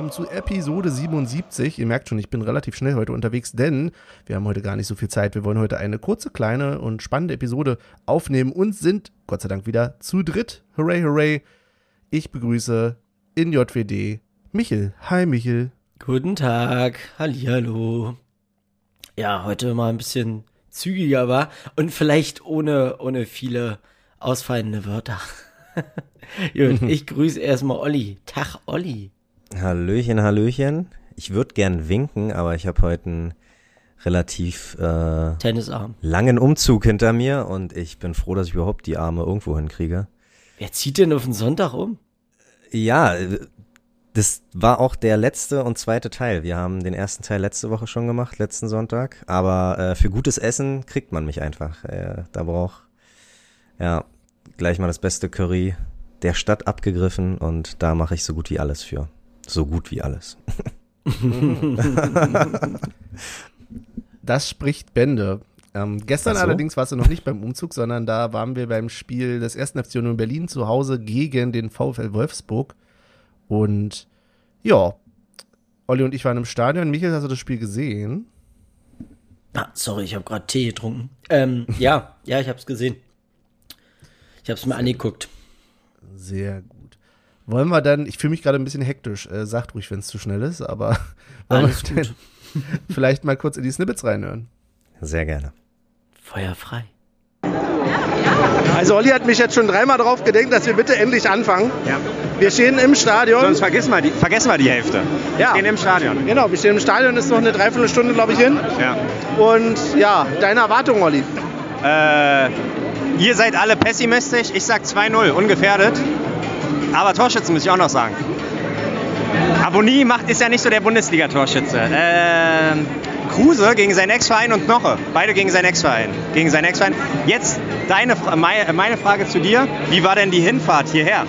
willkommen zu Episode 77. Ihr merkt schon, ich bin relativ schnell heute unterwegs, denn wir haben heute gar nicht so viel Zeit. Wir wollen heute eine kurze, kleine und spannende Episode aufnehmen und sind, Gott sei Dank, wieder zu dritt. Hooray, hooray. Ich begrüße in JWD Michel. Hi, Michel. Guten Tag. Hallihallo. Ja, heute mal ein bisschen zügiger war und vielleicht ohne, ohne viele ausfallende Wörter. Gut, ich grüße erstmal Olli. Tag, Olli. Hallöchen, Hallöchen. Ich würde gern winken, aber ich habe heute einen relativ äh, Tennisarm. langen Umzug hinter mir und ich bin froh, dass ich überhaupt die Arme irgendwo hinkriege. Wer zieht denn auf den Sonntag um? Ja, das war auch der letzte und zweite Teil. Wir haben den ersten Teil letzte Woche schon gemacht, letzten Sonntag. Aber äh, für gutes Essen kriegt man mich einfach. Äh, da braucht ja gleich mal das beste Curry der Stadt abgegriffen und da mache ich so gut wie alles für. So gut wie alles. das spricht Bände. Ähm, gestern so? allerdings warst du noch nicht beim Umzug, sondern da waren wir beim Spiel des ersten FC in Berlin zu Hause gegen den VfL Wolfsburg. Und ja, Olli und ich waren im Stadion. Michael, hast du das Spiel gesehen? Ah, sorry, ich habe gerade Tee getrunken. Ähm, ja, ja, ich habe es gesehen. Ich habe es mir angeguckt. Sehr gut. Wollen wir dann, ich fühle mich gerade ein bisschen hektisch, äh, sagt ruhig, wenn es zu schnell ist, aber wollen Alles wir gut. vielleicht mal kurz in die Snippets reinhören? Sehr gerne. Feuer frei. Also Olli hat mich jetzt schon dreimal darauf gedenkt, dass wir bitte endlich anfangen. Ja. Wir stehen im Stadion. Sonst vergessen wir die, vergessen wir die Hälfte. Wir Ja. stehen im Stadion. Genau, wir stehen im Stadion, ist noch eine Dreiviertelstunde, glaube ich, hin. Ja. Und ja, deine Erwartung, Olli? Äh, ihr seid alle pessimistisch. Ich sag 2-0, ungefährdet. Aber Torschützen muss ich auch noch sagen. Abonni macht, ist ja nicht so der Bundesliga-Torschütze. Ähm, Kruse gegen seinen Ex-Verein und Knoche. Beide gegen seinen Ex-Verein. Gegen seinen Ex-Verein. Jetzt deine, meine Frage zu dir. Wie war denn die Hinfahrt hierher?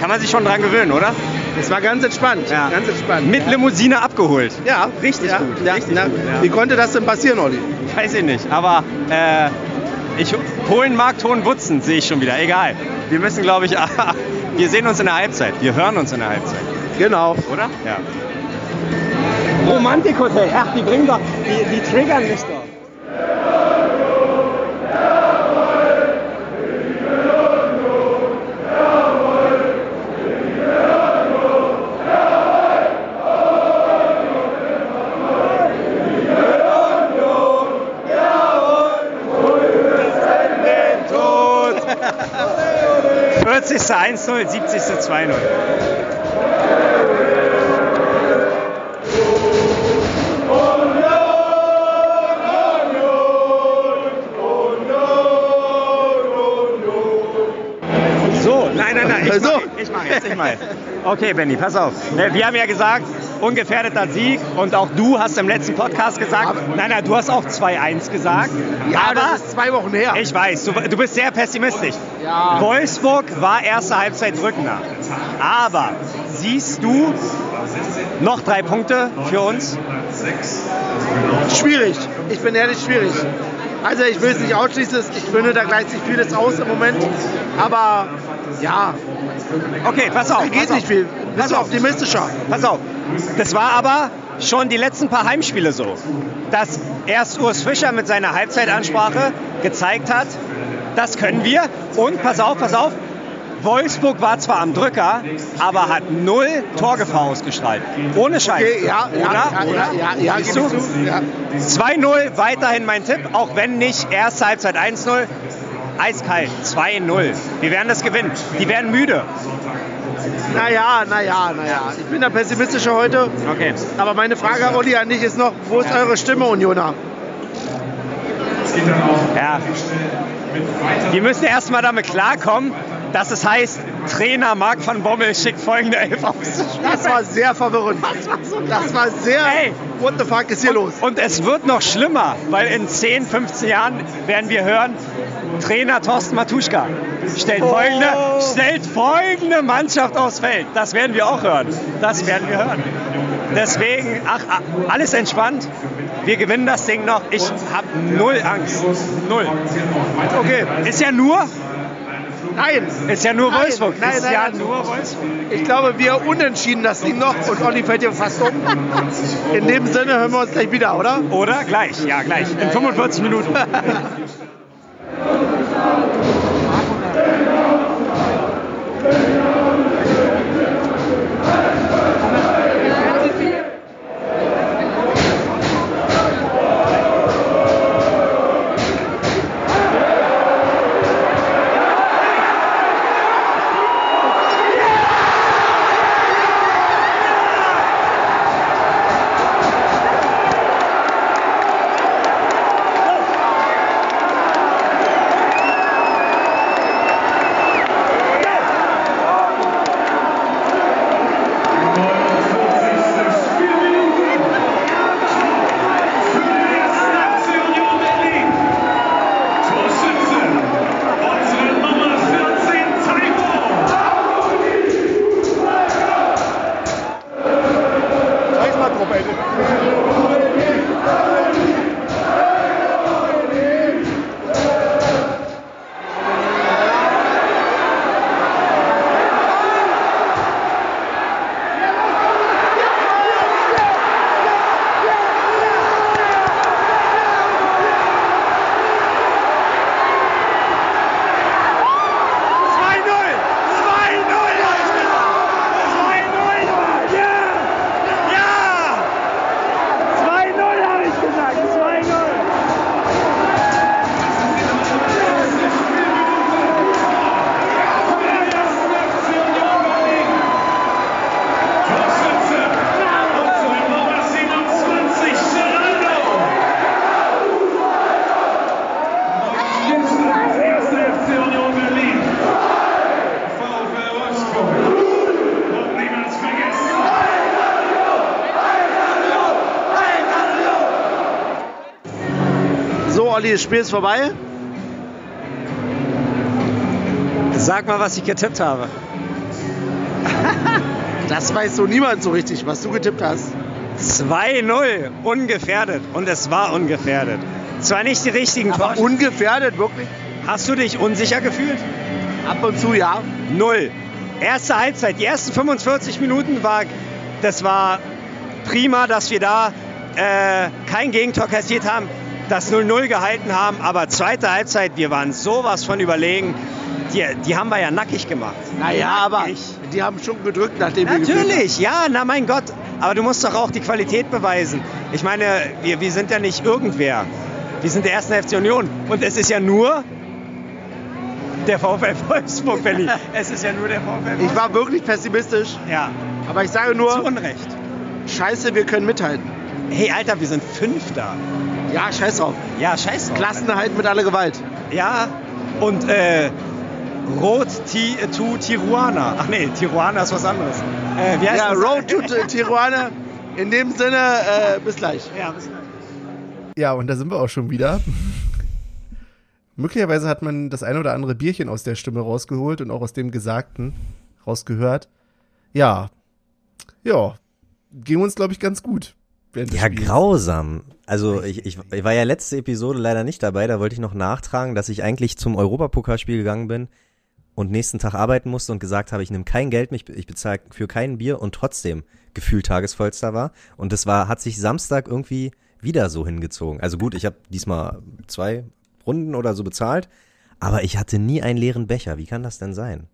Kann man sich schon dran gewöhnen, oder? Es war ganz entspannt. Ja. Ganz entspannt. Mit Limousine abgeholt. ja, Richtig ja, gut, Ja, richtig gut, ja. Wie konnte das denn passieren, Olli? Weiß ich nicht, aber äh, ich, Polenmarkt Hohenwutzen sehe ich schon wieder. Egal. Wir müssen, glaube ich, wir sehen uns in der Halbzeit. Wir hören uns in der Halbzeit. Genau. Oder? Ja. Romantikhotel. Ach, die bringen doch, die, die triggern mich doch. 1-0, 70. 2-0. So, nein, nein, nein, ich So. mach, ich mach jetzt, ich mach jetzt. Okay, Benny, pass auf. Ne, Wir haben ja gesagt, ungefährdeter Sieg und auch du hast im letzten Podcast gesagt, nein, nein, du hast auch 2-1 gesagt. Ja, aber das ist zwei Wochen her. ich weiß, du, du bist sehr pessimistisch. Ja. Wolfsburg war erste Halbzeit drückender. Aber siehst du noch drei Punkte für uns? Schwierig. Ich bin ehrlich schwierig. Also ich will es nicht ausschließen, ich finde, da gleicht sich vieles aus im Moment. Aber ja, Okay, pass auf. da geht pass auf. nicht viel. Pass Bist du auf. optimistischer? Pass auf. Das war aber schon die letzten paar Heimspiele so, dass erst Urs Fischer mit seiner Halbzeitansprache gezeigt hat, das können wir. Und pass auf, pass auf, Wolfsburg war zwar am Drücker, aber hat null Torgefahr ausgestrahlt. Ohne Scheiß. Okay, ja, ja, Oder? ja, ja, ja, ja, Siehst du? Ja. 2-0, weiterhin mein Tipp, auch wenn nicht erste Halbzeit 1-0. Eiskalt, 2-0. Wir werden das gewinnen. Die werden müde. Naja, naja, naja. Ich bin der Pessimistische heute. Okay. Aber meine Frage, Olli, an dich ist noch, wo ist eure Stimme, Unioner? Ja. Die müssen erstmal damit klarkommen, dass es heißt, Trainer Marc van Bommel schickt folgende Elf aus. Das war sehr verwirrend. Das war sehr... Ey. What the fuck ist hier los? Und es wird noch schlimmer, weil in 10, 15 Jahren werden wir hören, Trainer Thorsten Matuschka stellt folgende, stellt folgende Mannschaft aufs Feld. Das werden wir auch hören. Das werden wir hören. Deswegen, ach, alles entspannt. Wir gewinnen das Ding noch. Ich habe null Angst. Null. Okay. Ist ja nur Nein. Ist ja nur Nein, Wolfsburg. nein, ist nein, ja nur Wolfsburg. Ich glaube, wir unentschieden das Ding noch und Olli fällt hier fast um. In dem Sinne hören wir uns gleich wieder, oder? Oder? Gleich, ja, gleich. In 45 Minuten. Olli, das Spiel ist vorbei. Sag mal, was ich getippt habe. Das weiß so niemand so richtig, was du getippt hast. 2-0, ungefährdet. Und es war ungefährdet. Zwar nicht die richtigen Aber Tore. ungefährdet, wirklich. Hast du dich unsicher gefühlt? Ab und zu, ja. Null. Erste Halbzeit, die ersten 45 Minuten war, das war prima, dass wir da äh, kein Gegentor kassiert haben, das 0-0 gehalten haben, aber zweite Halbzeit, wir waren sowas von überlegen. Die, die haben wir ja nackig gemacht. Naja, aber die haben schon gedrückt, nachdem wir Natürlich, ja, na mein Gott. Aber du musst doch auch die Qualität beweisen. Ich meine, wir, wir sind ja nicht irgendwer. Wir sind der ersten FC Union. Und es ist ja nur der VfL Wolfsburg, Benny. Es ist ja nur der VfL. Wolfsburg. Ich war wirklich pessimistisch, ja, aber ich sage zu nur, Unrecht. scheiße, wir können mithalten. Hey, Alter, wir sind Fünfter. Ja, scheiß drauf. Ja, scheiß drauf. Klassenerhalt mit aller Gewalt. Ja, und äh, Rot Ti- to Tijuana. Ach nee, Tijuana ist was anderes. Äh, wie heißt Ja, das? Road to Tijuana. In dem Sinne, äh, bis gleich. Ja, bis gleich. Ja, und da sind wir auch schon wieder. Möglicherweise hat man das ein oder andere Bierchen aus der Stimme rausgeholt und auch aus dem Gesagten rausgehört. Ja, ja, ging uns, glaube ich, ganz gut. Ja, Spiels. grausam. Also ich, ich, ich war ja letzte Episode leider nicht dabei, da wollte ich noch nachtragen, dass ich eigentlich zum Europapokalspiel gegangen bin und nächsten Tag arbeiten musste und gesagt habe, ich nehme kein Geld ich bezahle für kein Bier und trotzdem gefühlt tagesvollster war. Und das war, hat sich Samstag irgendwie wieder so hingezogen. Also gut, ich habe diesmal zwei Runden oder so bezahlt, aber ich hatte nie einen leeren Becher. Wie kann das denn sein?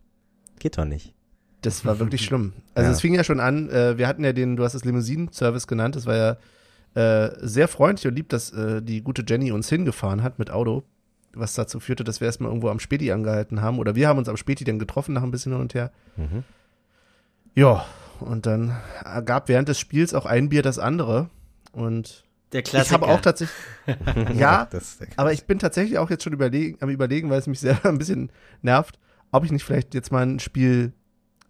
Geht doch nicht. Das war wirklich schlimm. Also Ja. es fing ja schon an, äh, wir hatten ja den, du hast es Limousinen-Service genannt, das war ja äh, sehr freundlich und lieb, dass äh, die gute Jenny uns hingefahren hat mit Auto, was dazu führte, dass wir erstmal irgendwo am Späti angehalten haben oder wir haben uns am Späti dann getroffen nach ein bisschen hin und her. Mhm. Ja, und dann gab während des Spiels auch ein Bier das andere und Der ich Klassiker. habe auch tatsächlich, ja, Das, aber ich bin tatsächlich auch jetzt schon überlegen, am überlegen, weil es mich selber ein bisschen nervt, ob ich nicht vielleicht jetzt mal ein Spiel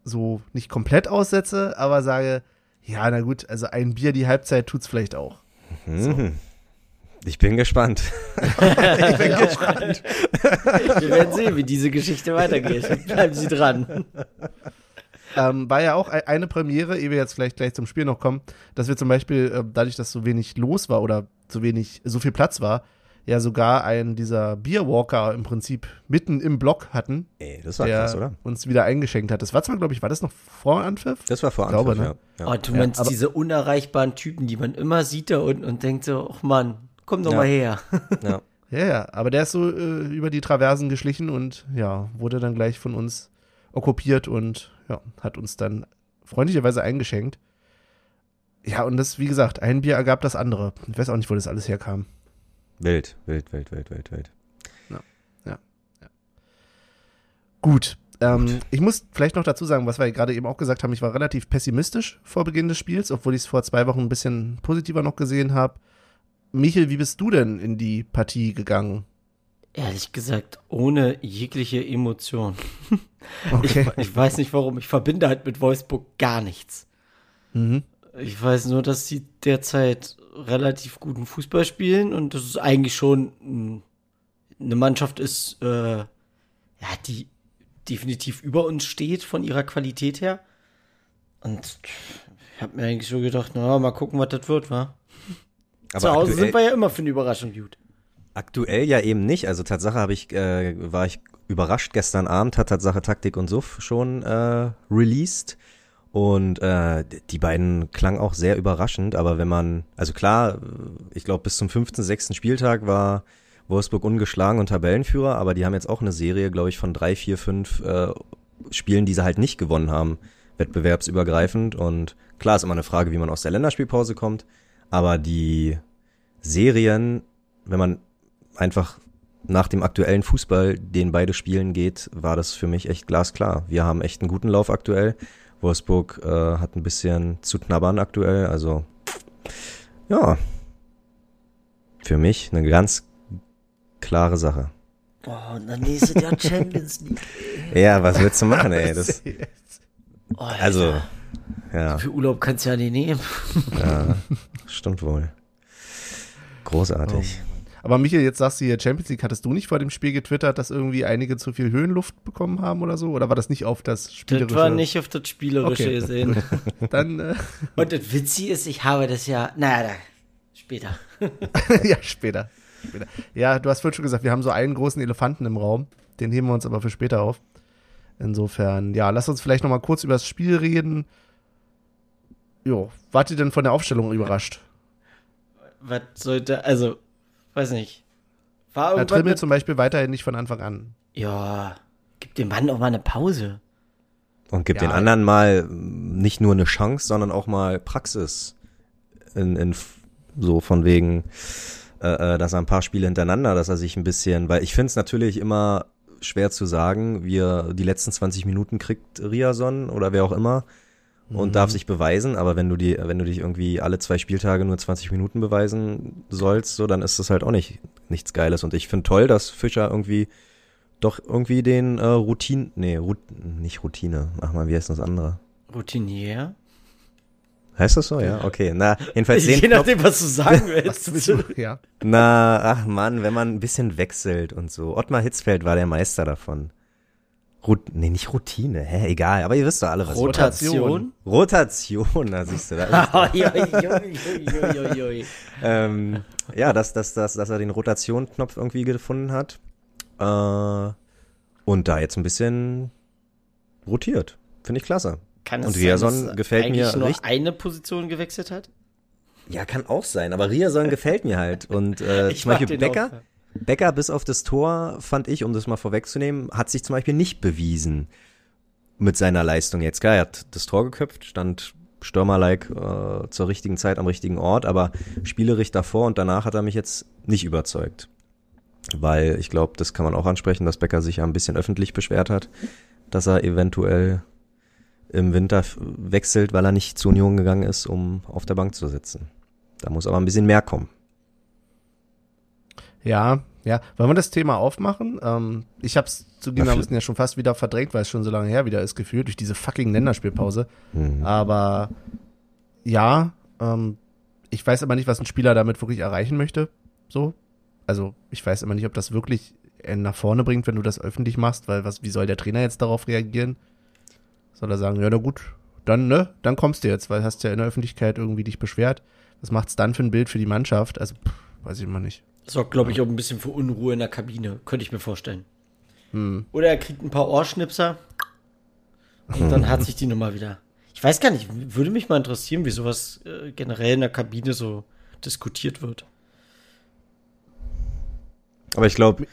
so nicht komplett aussetze, aber sage, ja, na gut, also ein Bier die Halbzeit tut's vielleicht auch. Mhm. Ich bin gespannt. ich bin gespannt. Wir werden sehen, wie diese Geschichte weitergeht. Bleiben Sie dran. ähm, war ja auch e- eine Premiere, ehe wir jetzt vielleicht gleich zum Spiel noch kommen, dass wir zum Beispiel, äh, dadurch, dass so wenig los war oder so wenig, so viel Platz war, ja sogar einen dieser Bierwalker im Prinzip mitten im Block hatten, Ey, das war der krass, oder? uns wieder eingeschenkt hat. Das war zwar, glaube ich, war das noch vor Anpfiff? Das war vor Ich glaube, Anpfiff, ne? ja. ja. Oh, du Ja, meinst diese unerreichbaren Typen, die man immer sieht da unten und denkt so, ach Mann, komm doch Ja. mal her. ja. Ja, ja, aber der ist so äh, über die Traversen geschlichen und ja, wurde dann gleich von uns okkupiert und ja, hat uns dann freundlicherweise eingeschenkt. Ja, und das, wie gesagt, ein Bier ergab das andere. Ich weiß auch nicht, wo das alles herkam. Wild, wild, wild, wild, wild, wild. Gut. Ähm, ich muss vielleicht noch dazu sagen, was wir gerade eben auch gesagt haben, ich war relativ pessimistisch vor Beginn des Spiels, obwohl ich es vor zwei Wochen ein bisschen positiver noch gesehen habe. Michel, wie bist du denn in die Partie gegangen? Ehrlich gesagt, ohne jegliche Emotion. Okay. Ich, ich weiß nicht warum, ich verbinde halt mit Wolfsburg gar nichts. Mhm. Ich weiß nur, dass sie derzeit relativ guten Fußball spielen und dass es eigentlich schon eine Mannschaft ist, äh, ja, die definitiv über uns steht von ihrer Qualität her. Und ich habe mir eigentlich so gedacht, na, mal gucken, was das wird, wa? Zu Hause sind wir ja immer für eine Überraschung gut. aktuell ja eben nicht. Also Tatsache habe ich, äh, war ich überrascht. Gestern Abend hat Tatsache Taktik und Suff schon äh, released. Und äh, die beiden klangen auch sehr überraschend, aber wenn man, also klar, ich glaube bis zum fünften, sechsten Spieltag war Wolfsburg ungeschlagen und Tabellenführer, aber die haben jetzt auch eine Serie, glaube ich, von drei, vier, fünf äh, Spielen, die sie halt nicht gewonnen haben, wettbewerbsübergreifend. Und klar ist immer eine Frage, wie man aus der Länderspielpause kommt, aber die Serien, wenn man einfach nach dem aktuellen Fußball, den beide spielen geht, war das für mich echt glasklar. Wir haben echt einen guten Lauf aktuell. Wolfsburg äh, hat ein bisschen zu knabbern aktuell. Also ja, für mich eine ganz klare Sache. Oh, und dann nächstes Jahr Champions League. Ja, was willst du machen, ey? Das, Oh, also, ja, Für Urlaub kannst du ja nicht nehmen. ja, stimmt wohl. Großartig. Aber Michael, jetzt sagst du hier Champions League, hattest du nicht vor dem Spiel getwittert, dass irgendwie einige zu viel Höhenluft bekommen haben oder so? Oder war das nicht auf das Spielerische? Das war nicht auf das Spielerische Okay. gesehen. Dann, äh, Und das Witzige ist, ich habe das ja, naja, da, später. ja, später. später. Ja, du hast vorhin schon gesagt, wir haben so einen großen Elefanten im Raum. Den heben wir uns aber für später auf. Insofern, ja, lass uns vielleicht noch mal kurz über das Spiel reden. Jo, wart ihr denn von der Aufstellung überrascht? Was sollte, also, weiß nicht. War irgendwann Trimmel mit, zum Beispiel weiterhin nicht von Anfang an. ja, gib dem Mann auch mal eine Pause. Und gibt Ja. den anderen mal mm, nicht nur eine Chance, sondern auch mal Praxis. In, in so von wegen, äh, äh, dass er ein paar Spiele hintereinander, dass er sich ein bisschen, weil ich finde es natürlich immer schwer zu sagen, wie er die letzten 20 Minuten kriegt Riason oder wer auch immer und darf sich beweisen, aber wenn du die, wenn du dich irgendwie alle zwei Spieltage nur 20 Minuten beweisen sollst, so, dann ist das halt auch nicht nichts Geiles. Und ich finde toll, dass Fischer irgendwie doch irgendwie den äh, Routine, nee, Rut, nicht Routine, ach mal, wie heißt das andere? Routinier. Heißt das so? Ja, okay. Na, jedenfalls den Je Knopf, nachdem, was du sagen Was willst. du ja. na, ach Mann, wenn man ein bisschen wechselt und so. Ottmar Hitzfeld war der Meister davon. Rut, nee, nicht Routine, hä, egal, aber ihr wisst doch alle, was Rotation. Rotation, da siehst du, da ähm, ja, dass, dass, dass, dass er den Rotationknopf irgendwie gefunden hat. Äh, und da jetzt ein bisschen rotiert. Finde ich klasse. Kann es Und sein, Riason dass gefällt mir nur richtig- eine Position gewechselt hat? Ja, kann auch sein, aber Riason gefällt mir halt. Und äh, Ich zum Beispiel Becker, auch. Becker bis auf das Tor, fand ich, um das mal vorwegzunehmen, hat sich zum Beispiel nicht bewiesen mit seiner Leistung jetzt. Klar, er hat das Tor geköpft, stand Stürmer-like äh, zur richtigen Zeit am richtigen Ort, aber spielerisch davor und danach hat er mich jetzt nicht überzeugt. Weil ich glaube, das kann man auch ansprechen, dass Becker sich ja ein bisschen öffentlich beschwert hat, dass er eventuell im Winter wechselt, weil er nicht zu Union gegangen ist, um auf der Bank zu sitzen. Da muss aber ein bisschen mehr kommen. Ja, ja. Wollen wir das Thema aufmachen? Ähm, ich habe es zugegeben, Na, wir ja schon fast wieder verdrängt, weil es schon so lange her wieder ist, gefühlt, durch diese fucking Länderspielpause. Mhm. Aber ja, ähm, ich weiß aber nicht, was ein Spieler damit wirklich erreichen möchte. So. Also, ich weiß immer nicht, ob das wirklich nach vorne bringt, wenn du das öffentlich machst, weil was, wie soll der Trainer jetzt darauf reagieren? Soll er sagen, ja, na gut, dann, ne, dann kommst du jetzt, weil hast ja in der Öffentlichkeit irgendwie dich beschwert. Was macht's dann für ein Bild für die Mannschaft? Also, pff, weiß ich immer nicht. Sorgt, glaube ich, auch ein bisschen für Unruhe in der Kabine. Könnte ich mir vorstellen. Oder er kriegt ein paar Ohrschnipser und dann hat sich die Nummer wieder. Ich weiß gar nicht, würde mich mal interessieren, wie sowas äh, generell in der Kabine so diskutiert wird. Aber ich glaube,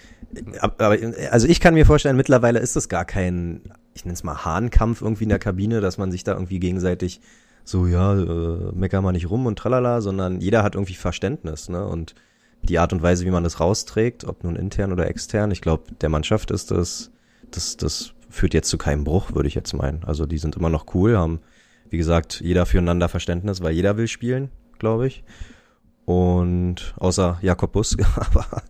also ich kann mir vorstellen, mittlerweile ist es gar kein, ich nenne es mal Hahnkampf irgendwie in der Kabine, dass man sich da irgendwie gegenseitig so, ja, äh, mecker mal nicht rum und tralala, sondern jeder hat irgendwie Verständnis, ne? Und die Art und Weise, wie man das rausträgt, ob nun intern oder extern, ich glaube, der Mannschaft ist das, das, das führt jetzt zu keinem Bruch, würde ich jetzt meinen. Also die sind immer noch cool, haben, wie gesagt, jeder füreinander Verständnis, weil jeder will spielen, glaube ich. Und außer Jakob Bus, aber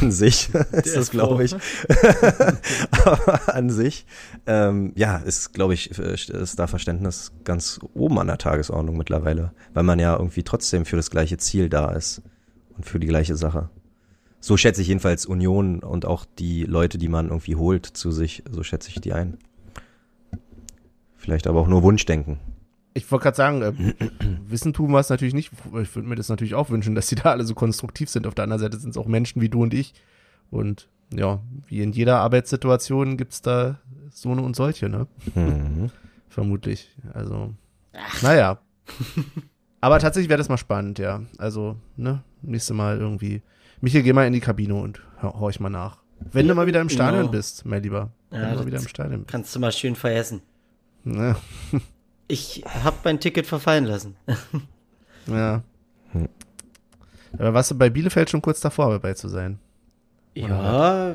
an sich ist das, glaube ich, aber an sich, ähm, ja, ist, glaube ich, ist da Verständnis ganz oben an der Tagesordnung mittlerweile, weil man ja irgendwie trotzdem für das gleiche Ziel da ist und für die gleiche Sache. So schätze ich jedenfalls Union und auch die Leute, die man irgendwie holt zu sich, so schätze ich die ein. Vielleicht aber auch nur Wunschdenken. Ich wollte gerade sagen, äh, Wissen tun wir es natürlich nicht. Ich würde mir das natürlich auch wünschen, dass die da alle so konstruktiv sind. Auf der anderen Seite sind es auch Menschen wie du und ich. Und ja, wie in jeder Arbeitssituation gibt's da so eine und solche, ne? Mhm. Vermutlich. Also, naja. Aber tatsächlich wäre das mal spannend, ja. Also, ne, nächste Mal irgendwie. Michael, geh mal in die Kabine und hör, horch mal nach. Wenn du mal wieder im Stadion Genau. bist, mein Lieber. Wenn Ja, du mal wieder im Stadion bist. Kannst du mal schön vergessen. Ne? Ich habe mein Ticket verfallen lassen. Ja. Hm. Aber warst du bei Bielefeld schon kurz davor, dabei zu sein? Ja.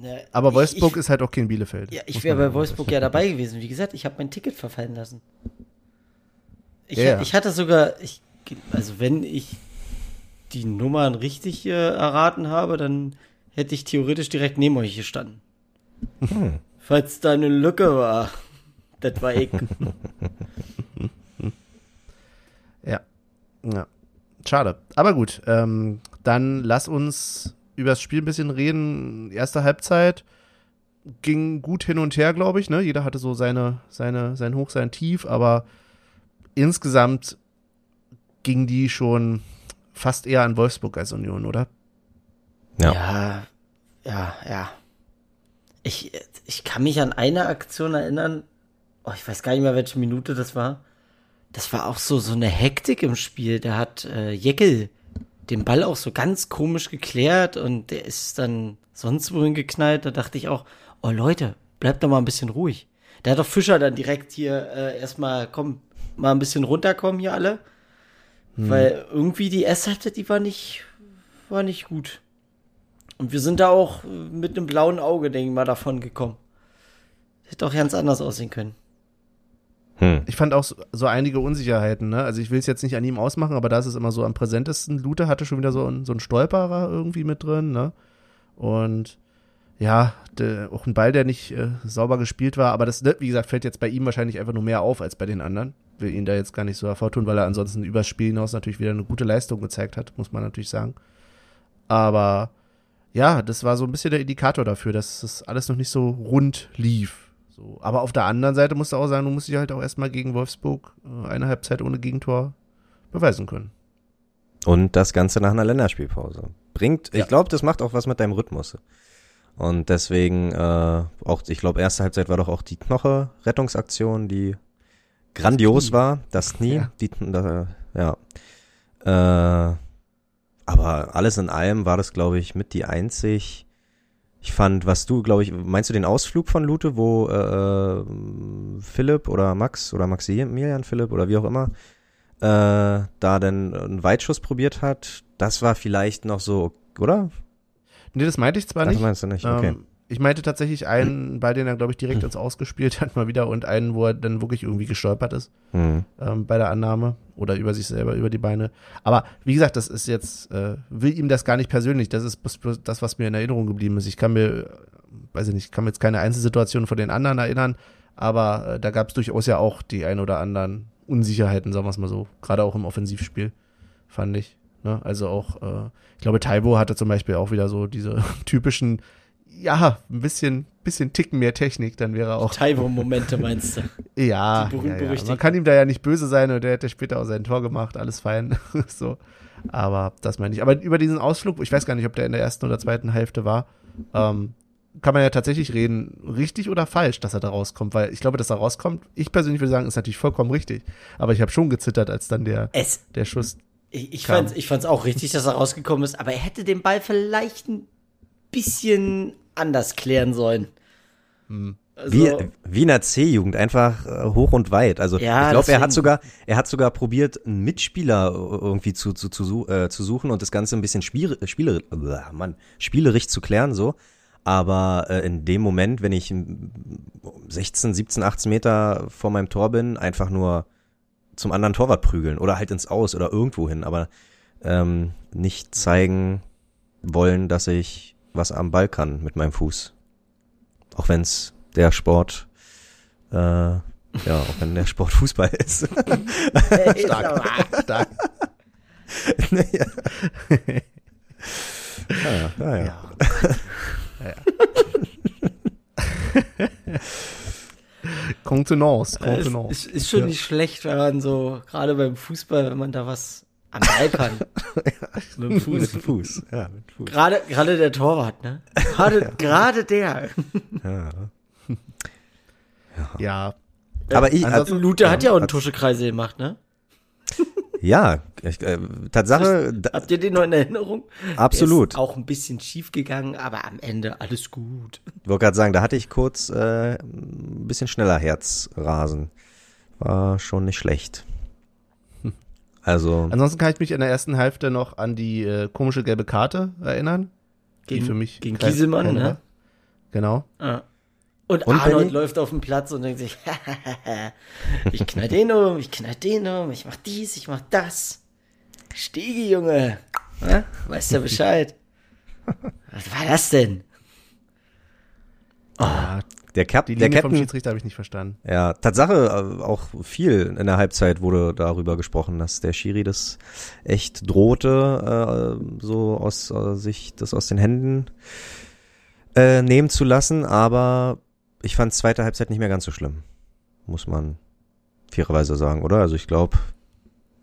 Ne, Aber Wolfsburg ich, ist halt auch kein Bielefeld. Ja, ich wäre bei Wolfsburg ja dabei gewesen. Wie gesagt, ich habe mein Ticket verfallen lassen. Ich, ja. ich hatte sogar, ich, also wenn ich die Nummern richtig äh, erraten habe, dann hätte ich theoretisch direkt neben euch gestanden. Hm. Falls da eine Lücke war. Das war ich. Ja. ja. Schade. Aber gut, ähm, dann lass uns über das Spiel ein bisschen reden. Erste Halbzeit ging gut hin und her, glaube ich. Ne? Jeder hatte so seine, seine, sein Hoch, sein Tief, aber insgesamt ging die schon fast eher an Wolfsburg als Union, oder? Ja. Ja, ja, ja. Ich, ich kann mich an eine Aktion erinnern. Oh, ich weiß gar nicht mehr, welche Minute das war. Das war auch so, so eine Hektik im Spiel. Da hat äh, Jeckel den Ball auch so ganz komisch geklärt und der ist dann sonst wohin geknallt. Da dachte ich auch, oh Leute, bleibt doch mal ein bisschen ruhig. Da hat doch Fischer dann direkt hier äh, erstmal, komm, mal ein bisschen runterkommen hier alle. Weil irgendwie die S-Halbzeit, die war nicht, war nicht gut. Und wir sind da auch äh, mit einem blauen Auge, denke ich mal, davon gekommen. Hätte auch ganz anders aussehen können. Hm. Ich fand auch so, einige Unsicherheiten, ne? Also ich will es jetzt nicht an ihm ausmachen, aber da ist es immer so am präsentesten. Lute hatte schon wieder so, einen- so einen Stolperer irgendwie mit drin, ne? Und ja, der, auch ein Ball, der nicht äh, sauber gespielt war, aber das, ne, wie gesagt, fällt jetzt bei ihm wahrscheinlich einfach nur mehr auf als bei den anderen. Will ihn da jetzt gar nicht so hervortun, weil er ansonsten übers Spiel hinaus natürlich wieder eine gute Leistung gezeigt hat, muss man natürlich sagen. Aber ja, das war so ein bisschen der Indikator dafür, dass das alles noch nicht so rund lief. So. Aber auf der anderen Seite musst du auch sagen, du musst dich halt auch erstmal gegen Wolfsburg äh, eine Halbzeit ohne Gegentor beweisen können. Und das Ganze nach einer Länderspielpause. Bringt, Ja. ich glaube, das macht auch was mit deinem Rhythmus. Und deswegen, äh, auch, ich glaube, erste Halbzeit war doch auch die Knoche-Rettungsaktion, die grandios war. Das Knie, Ja. die, da, ja. Äh, aber alles in allem war das, glaube ich, mit die einzig. Ich fand, was du, glaube ich, meinst du den Ausflug von Lute, wo äh, Philipp oder Max oder Maximilian Philipp oder wie auch immer äh, da dann einen Weitschuss probiert hat? Das war vielleicht noch so, oder? Nee, das meinte ich zwar Das nicht. meinst du nicht, okay. Ähm, ich meinte tatsächlich einen Ball, den er, glaube ich, direkt ins Ausgespielt hat, mal wieder, und einen, wo er dann wirklich irgendwie gestolpert ist Hm. ähm, bei der Annahme oder über sich selber, über die Beine. Aber wie gesagt, das ist jetzt, äh, will ihm das gar nicht persönlich. Das ist bloß- bloß das, was mir in Erinnerung geblieben ist. Ich kann mir, äh, weiß ich nicht, ich kann mir jetzt keine Einzelsituation von den anderen erinnern, aber äh, da gab es durchaus ja auch die ein oder anderen Unsicherheiten, sagen wir es mal so. Gerade auch im Offensivspiel, fand ich. Ne? Also auch, äh, ich glaube, Taibo hatte zum Beispiel auch wieder so diese typischen ja, ein bisschen, bisschen Ticken mehr Technik, dann wäre er auch. Taiwo-Momente meinst du? Ja, ja, ja. man kann ihm da ja nicht böse sein und der hätte später auch sein Tor gemacht, alles fein. so. Aber das meine ich. Aber über diesen Ausflug, ich weiß gar nicht, ob der in der ersten oder zweiten Hälfte war, ähm, kann man ja tatsächlich reden, richtig oder falsch, dass er da rauskommt, weil ich glaube, dass er rauskommt, ich persönlich würde sagen, ist natürlich vollkommen richtig. Aber ich habe schon gezittert, als dann der, Es, der Schuss. ich, ich, Kam. fand's, ich fand's auch richtig, dass er rausgekommen ist, aber er hätte den Ball vielleicht ein bisschen anders klären sollen. Also, Wie, wie in der C-Jugend, einfach äh, hoch und weit. Also Ja, ich glaube, er hat sogar, er hat sogar probiert, einen Mitspieler irgendwie zu, zu, zu, äh, zu suchen und das Ganze ein bisschen spiele, spiele, äh, Mann, spielerisch zu klären, so. Aber äh, in dem Moment, wenn ich mm, 16, 17, 18 Meter vor meinem Tor bin, einfach nur zum anderen Torwart prügeln oder halt ins Aus oder irgendwo hin, aber ähm, nicht zeigen wollen, dass ich was am Ball kann mit meinem Fuß. Auch wenn es der Sport, äh, ja, auch wenn der Sport Fußball ist. Stark. Stark. naja. naja, naja. Ja. ja. Contenance, es Contenance. ist, ist schon nicht schlecht, wenn man so, gerade beim Fußball, wenn man da was am Ball kann. mit dem Fuß. Mit dem Fuß. Ja, mit Fuß. Gerade, gerade der Torwart, ne? Gerade, gerade der. Ja. Ja, Aber ich, Ansonsten- Lute hat ja auch einen Tuschekreise gemacht, ne? ja, ich, äh, Tatsache, da, Habt ihr den noch in Erinnerung? Absolut. Ist auch ein bisschen schief gegangen, aber am Ende alles gut. ich wollte gerade sagen, da hatte ich kurz äh, ein bisschen schneller Herzrasen. War schon nicht schlecht. Also, ansonsten kann ich mich in der ersten Hälfte noch an die äh, komische gelbe Karte erinnern. Die Gegen- für mich gegen keine ne? Genau. Ja. Und, Und Arnold Benny? läuft auf dem Platz und denkt sich, ich knall den um, ich knall den um, ich mach dies, ich mach das. Stiegi, Junge. Ja? Weißt du Bescheid? Was war das denn? Ah, der, Cap, die der Linie vom Captain, Schiedsrichter habe ich nicht verstanden. Ja, Tatsache, äh, auch viel in der Halbzeit wurde darüber gesprochen, dass der Schiri das echt drohte, äh, so aus äh, sich das aus den Händen äh, nehmen zu lassen, aber ich fand zweite Halbzeit nicht mehr ganz so schlimm. Muss man fairerweise sagen, oder? Also ich glaube,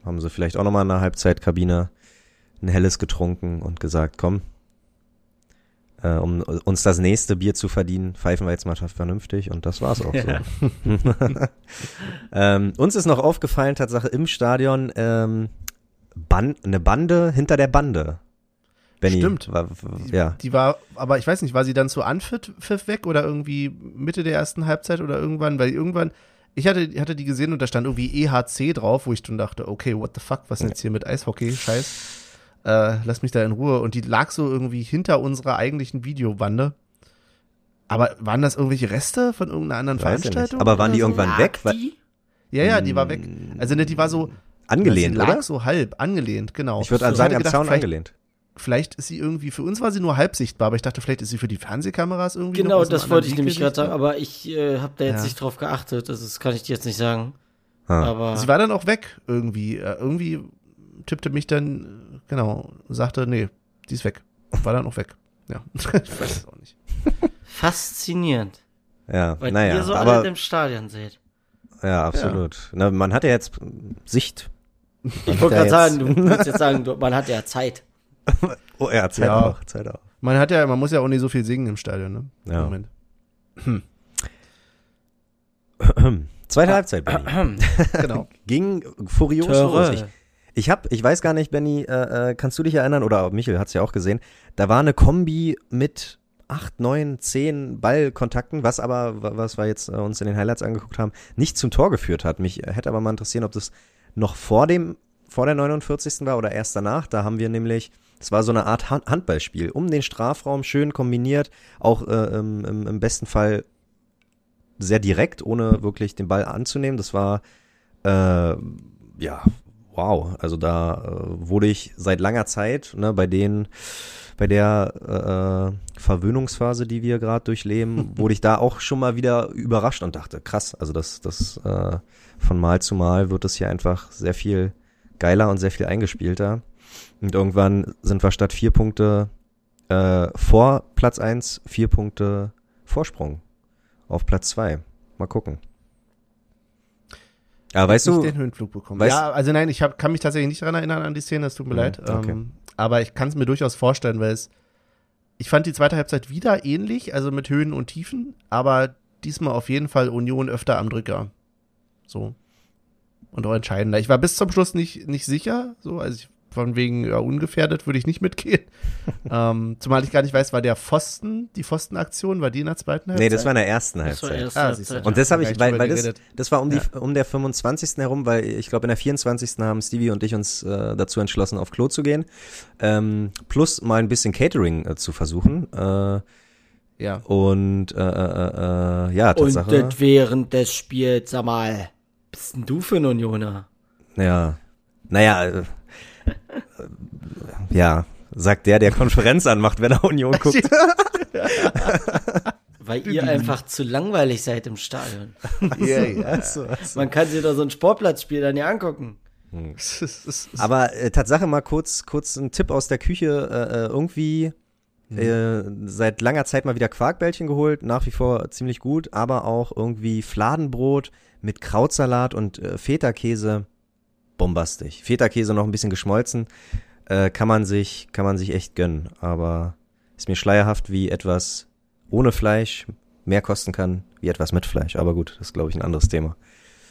haben sie vielleicht auch nochmal in der Halbzeitkabine ein helles getrunken und gesagt, komm, äh, um uns das nächste Bier zu verdienen, pfeifen wir jetzt mal vernünftig und das war's auch so. ähm, uns ist noch aufgefallen, Tatsache im Stadion, ähm, Ban eine Bande hinter der Bande. Benny, Stimmt. War, Die, ja. die war, aber ich weiß nicht, war sie dann zu Anpfiff Pfiff weg oder irgendwie Mitte der ersten Halbzeit oder irgendwann, weil irgendwann, ich hatte, hatte die gesehen und da stand irgendwie EHC drauf, wo ich dann dachte, okay, what the fuck, was ist denn jetzt hier mit Eishockey? Scheiß. Äh, lass mich da in Ruhe. Und die lag so irgendwie hinter unserer eigentlichen Videobande. Aber waren das irgendwelche Reste von irgendeiner anderen Weiß. Veranstaltung? Aber waren die so? irgendwann weg? Weil, Die? Ja, ja, die war weg. Also ne, die war so angelehnt, sie lag oder? so halb, angelehnt, genau. Ich würde Und sagen, am gedacht, Zaun vielleicht, angelehnt. Vielleicht ist sie irgendwie, für uns war sie nur halb sichtbar, aber ich dachte, vielleicht ist sie für die Fernsehkameras irgendwie. Genau, das wollte ich nämlich gerade sagen, aber ich äh, habe da jetzt Ja. nicht drauf geachtet, also das kann ich dir jetzt nicht sagen. Ah. Aber Sie war dann auch weg irgendwie. Äh, irgendwie tippte mich dann, genau, sagte, nee, die ist weg. War dann auch weg. Ja, ich weiß es auch nicht. faszinierend, Ja, weil naja, ihr so aber alle im Stadion seht. ja, absolut. Na, man hat ja jetzt Sicht. Ich wollte gerade sagen, du willst jetzt sagen, man hat ja Zeit. Oh ja, Zeit Ja. auch, Zeit auch. Man hat ja, man muss ja auch nicht so viel singen im Stadion, ne? Im Ja. Moment. Zweite Halbzeit, Benny. Genau. Ging furios los. Ich, ich hab, ich weiß gar nicht, Benny, äh, äh, kannst du dich erinnern, oder Michel hat's ja auch gesehen, da war eine Kombi mit acht, neun, zehn Ballkontakten, was aber, wa- was wir jetzt äh, uns in den Highlights angeguckt haben, nicht zum Tor geführt hat. Mich äh, hätte aber mal interessieren, ob das noch vor dem, vor der 49. war oder erst danach. Da haben wir nämlich, es war so eine Art Han- Handballspiel, um den Strafraum schön kombiniert, auch äh, im, im besten Fall sehr direkt, ohne wirklich den Ball anzunehmen. Das war, äh, ja, wow. Also da äh, wurde ich seit langer Zeit, ne, bei denen, bei der äh, Verwöhnungsphase, die wir gerade durchleben, wurde ich da auch schon mal wieder überrascht und dachte, krass, also das, das äh, von Mal zu Mal wird es hier einfach sehr viel geiler und sehr viel eingespielter. Und irgendwann sind wir statt vier Punkte äh, vor Platz 1 vier Punkte Vorsprung auf Platz 2. Mal gucken. Aber weißt du, den Höhenflug bekommen. weißt- ja, also nein, ich hab, kann mich tatsächlich nicht daran erinnern an die Szene, es tut mir Mhm, leid. okay. Ähm, aber ich kann es mir durchaus vorstellen, weil es, ich fand die zweite Halbzeit wieder ähnlich, also mit Höhen und Tiefen, aber diesmal auf jeden Fall Union öfter am Drücker. So. Und auch entscheidender. Ich war bis zum Schluss nicht, nicht sicher, so, also ich, von wegen ja, ungefährdet würde ich nicht mitgehen. ähm, zumal ich gar nicht weiß, war der Pfosten, die Pfostenaktion, war die in der zweiten Halbzeit? nee, das war in der ersten Das war Halbzeit. erst Ah. Halbzeit. Und das habe ich, weil, weil das, das war um, die, Ja. um der 25. herum, weil ich glaube, in der 24. haben Stevie und ich uns äh, dazu entschlossen, auf Klo zu gehen. Ähm, plus mal ein bisschen Catering äh, zu versuchen. Äh, Ja. und äh, äh, äh, ja, Und Tatsache. das während des Spiels, sag mal, bist denn du für ein Unioner? Ja. Naja, äh, ja, sagt der, der Konferenz anmacht, wenn er Union guckt. Weil ihr einfach zu langweilig seid im Stadion. Ja, ja. Man kann sich doch so ein Sportplatzspiel dann ja angucken. Aber äh, Tatsache mal kurz, kurz ein Tipp aus der Küche. Äh, äh, irgendwie äh, seit langer Zeit mal wieder Quarkbällchen geholt, nach wie vor ziemlich gut, aber auch irgendwie Fladenbrot mit Krautsalat und äh, Feta-Käse, bombastisch. Feta-Käse noch ein bisschen geschmolzen, äh, kann man sich, kann man sich echt gönnen. Aber ist mir schleierhaft, wie etwas ohne Fleisch mehr kosten kann, wie etwas mit Fleisch. Aber gut, das ist glaube ich ein anderes Thema.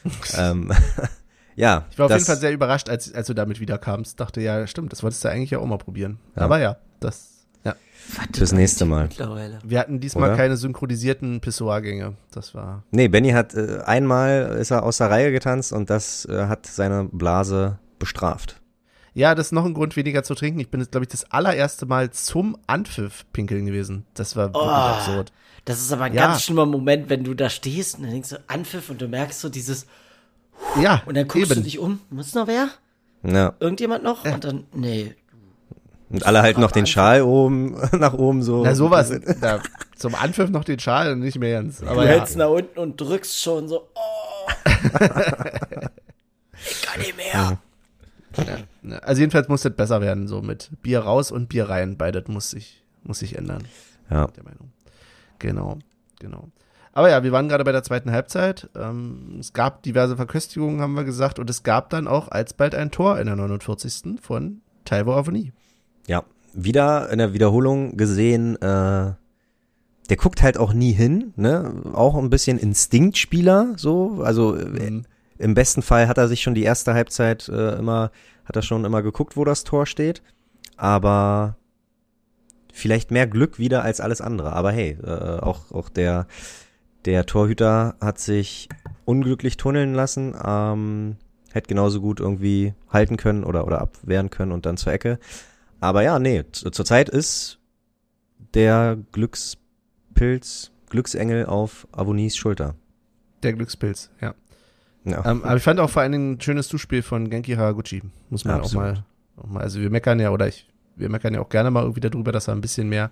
ähm, ja, Ich war auf jeden Fall sehr überrascht, als, als du damit wiederkamst. Dachte, ja, stimmt, das wolltest du eigentlich ja auch mal probieren. Ja. Aber ja, das, ja. Fürs nächste Mal. Wir hatten diesmal Oder? keine synchronisierten Pissoir-Gänge. Das war, Nee, Benny hat äh, einmal ist er aus der Reihe getanzt und das äh, hat seine Blase bestraft. ja, das ist noch ein Grund weniger zu trinken. Ich bin jetzt, glaube ich, das allererste Mal zum Anpfiff pinkeln gewesen. Das war wirklich Oh. absurd. Das ist aber ein Ja. ganz schlimmer Moment, wenn du da stehst und dann denkst du Anpfiff und du merkst so dieses, Ja, und dann guckst eben. du dich um, muss noch wer? Ja. Irgendjemand noch? Und dann, nee. Und alle halten noch den Schal oben nach oben so. Na, sowas. Da, zum Anpfiff noch den Schal und nicht mehr ganz. Aber du ja. hältst nach unten und drückst schon so, oh. ich kann nicht mehr. Ja, Also jedenfalls muss das besser werden, so mit Bier raus und Bier rein. Beides muss sich, muss sich ändern. Ja. der Meinung. Genau, genau. Aber ja, wir waren gerade bei der zweiten Halbzeit. Ähm, es gab diverse Verköstigungen, haben wir gesagt, und es gab dann auch alsbald ein Tor in der 49. von Taiwo Avoni. Ja. Wieder in der Wiederholung gesehen, äh, der guckt halt auch nie hin, ne? Auch ein bisschen Instinktspieler, so. Also äh, Mhm. im besten Fall hat er sich schon die erste Halbzeit äh, immer, hat er schon immer geguckt, wo das Tor steht. Aber vielleicht mehr Glück wieder als alles andere. Aber hey, äh, auch, auch der, der Torhüter hat sich unglücklich tunneln lassen, ähm, hätte genauso gut irgendwie halten können oder, oder abwehren können und dann zur Ecke. Aber ja, nee, zu- zurzeit ist der Glückspilz, Glücksengel auf Avonis Schulter. Der Glückspilz, ja. Ja. Ähm, aber ich fand auch vor allen Dingen ein schönes Zuspiel von Genki Haraguchi. Muss man auch mal, auch mal, also wir meckern ja, oder ich, wir meckern ja auch gerne mal irgendwie darüber, dass er ein bisschen mehr,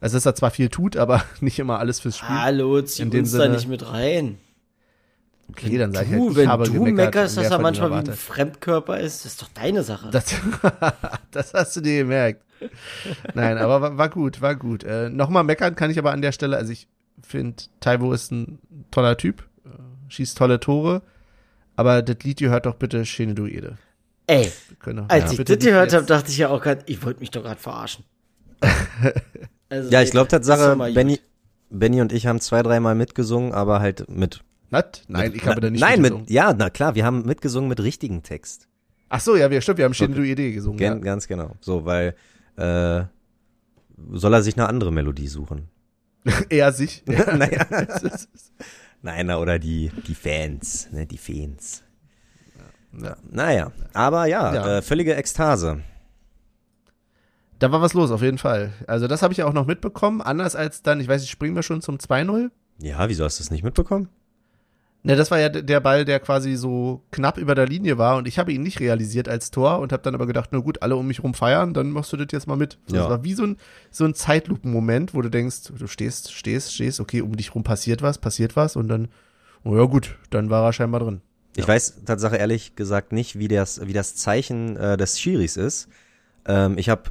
also dass er zwar viel tut, aber nicht immer alles fürs Spiel. Hallo, zieh uns da Sinne- nicht mit rein. Okay, dann sag ich du, halt, ich wenn habe du gemeckert meckerst, dass er manchmal wie ein. Fremdkörper ist, das ist doch deine Sache. Das, das hast du dir gemerkt. Nein, aber war, war gut, war gut. Äh, Nochmal meckern kann ich aber an der Stelle. Also ich finde, Taiwo ist ein toller Typ, äh, schießt tolle Tore, aber das Lied gehört doch bitte Shene Duede. Ey, doch- als ja, ich das gehört habe, dachte ich ja auch gerade, ich wollte mich doch gerade verarschen. Also, Ja, ich glaube das ist Tatsache. Benny, Benny und ich haben zwei, dreimal mitgesungen, aber halt mit. Was? Nein, ich habe da nicht Nein, mitgesungen. mit, ja, na klar, wir haben mitgesungen mit richtigem Text. Ach so, ja, wir, stimmt, wir haben Shene Duede gesungen. Gen, Ja. Ganz genau. So, weil, äh, soll er sich eine andere Melodie suchen? Er sich. Ja. naja. Nein, na, oder die, die Fans, ne, die Fans. Ja. Naja, aber ja, Ja. Äh, völlige Ekstase. Da war was los, auf jeden Fall. Also das habe ich ja auch noch mitbekommen, anders als dann, ich weiß nicht, springen wir schon zum 2-0? Ja, wieso hast du es nicht mitbekommen? Ne, das war ja der Ball, der quasi so knapp über der Linie war und ich habe ihn nicht realisiert als Tor und habe dann aber gedacht, na gut, alle um mich rum feiern, dann machst du das jetzt mal mit. So, Ja. Das war wie so ein, so ein Zeitlupenmoment, wo du denkst, du stehst, stehst, stehst, okay, um dich rum passiert was, passiert was und dann, oh ja gut, dann war er scheinbar drin. Ich weiß Tatsache ehrlich gesagt nicht, wie das, wie das Zeichen äh, des Schiris ist. Ähm, ich habe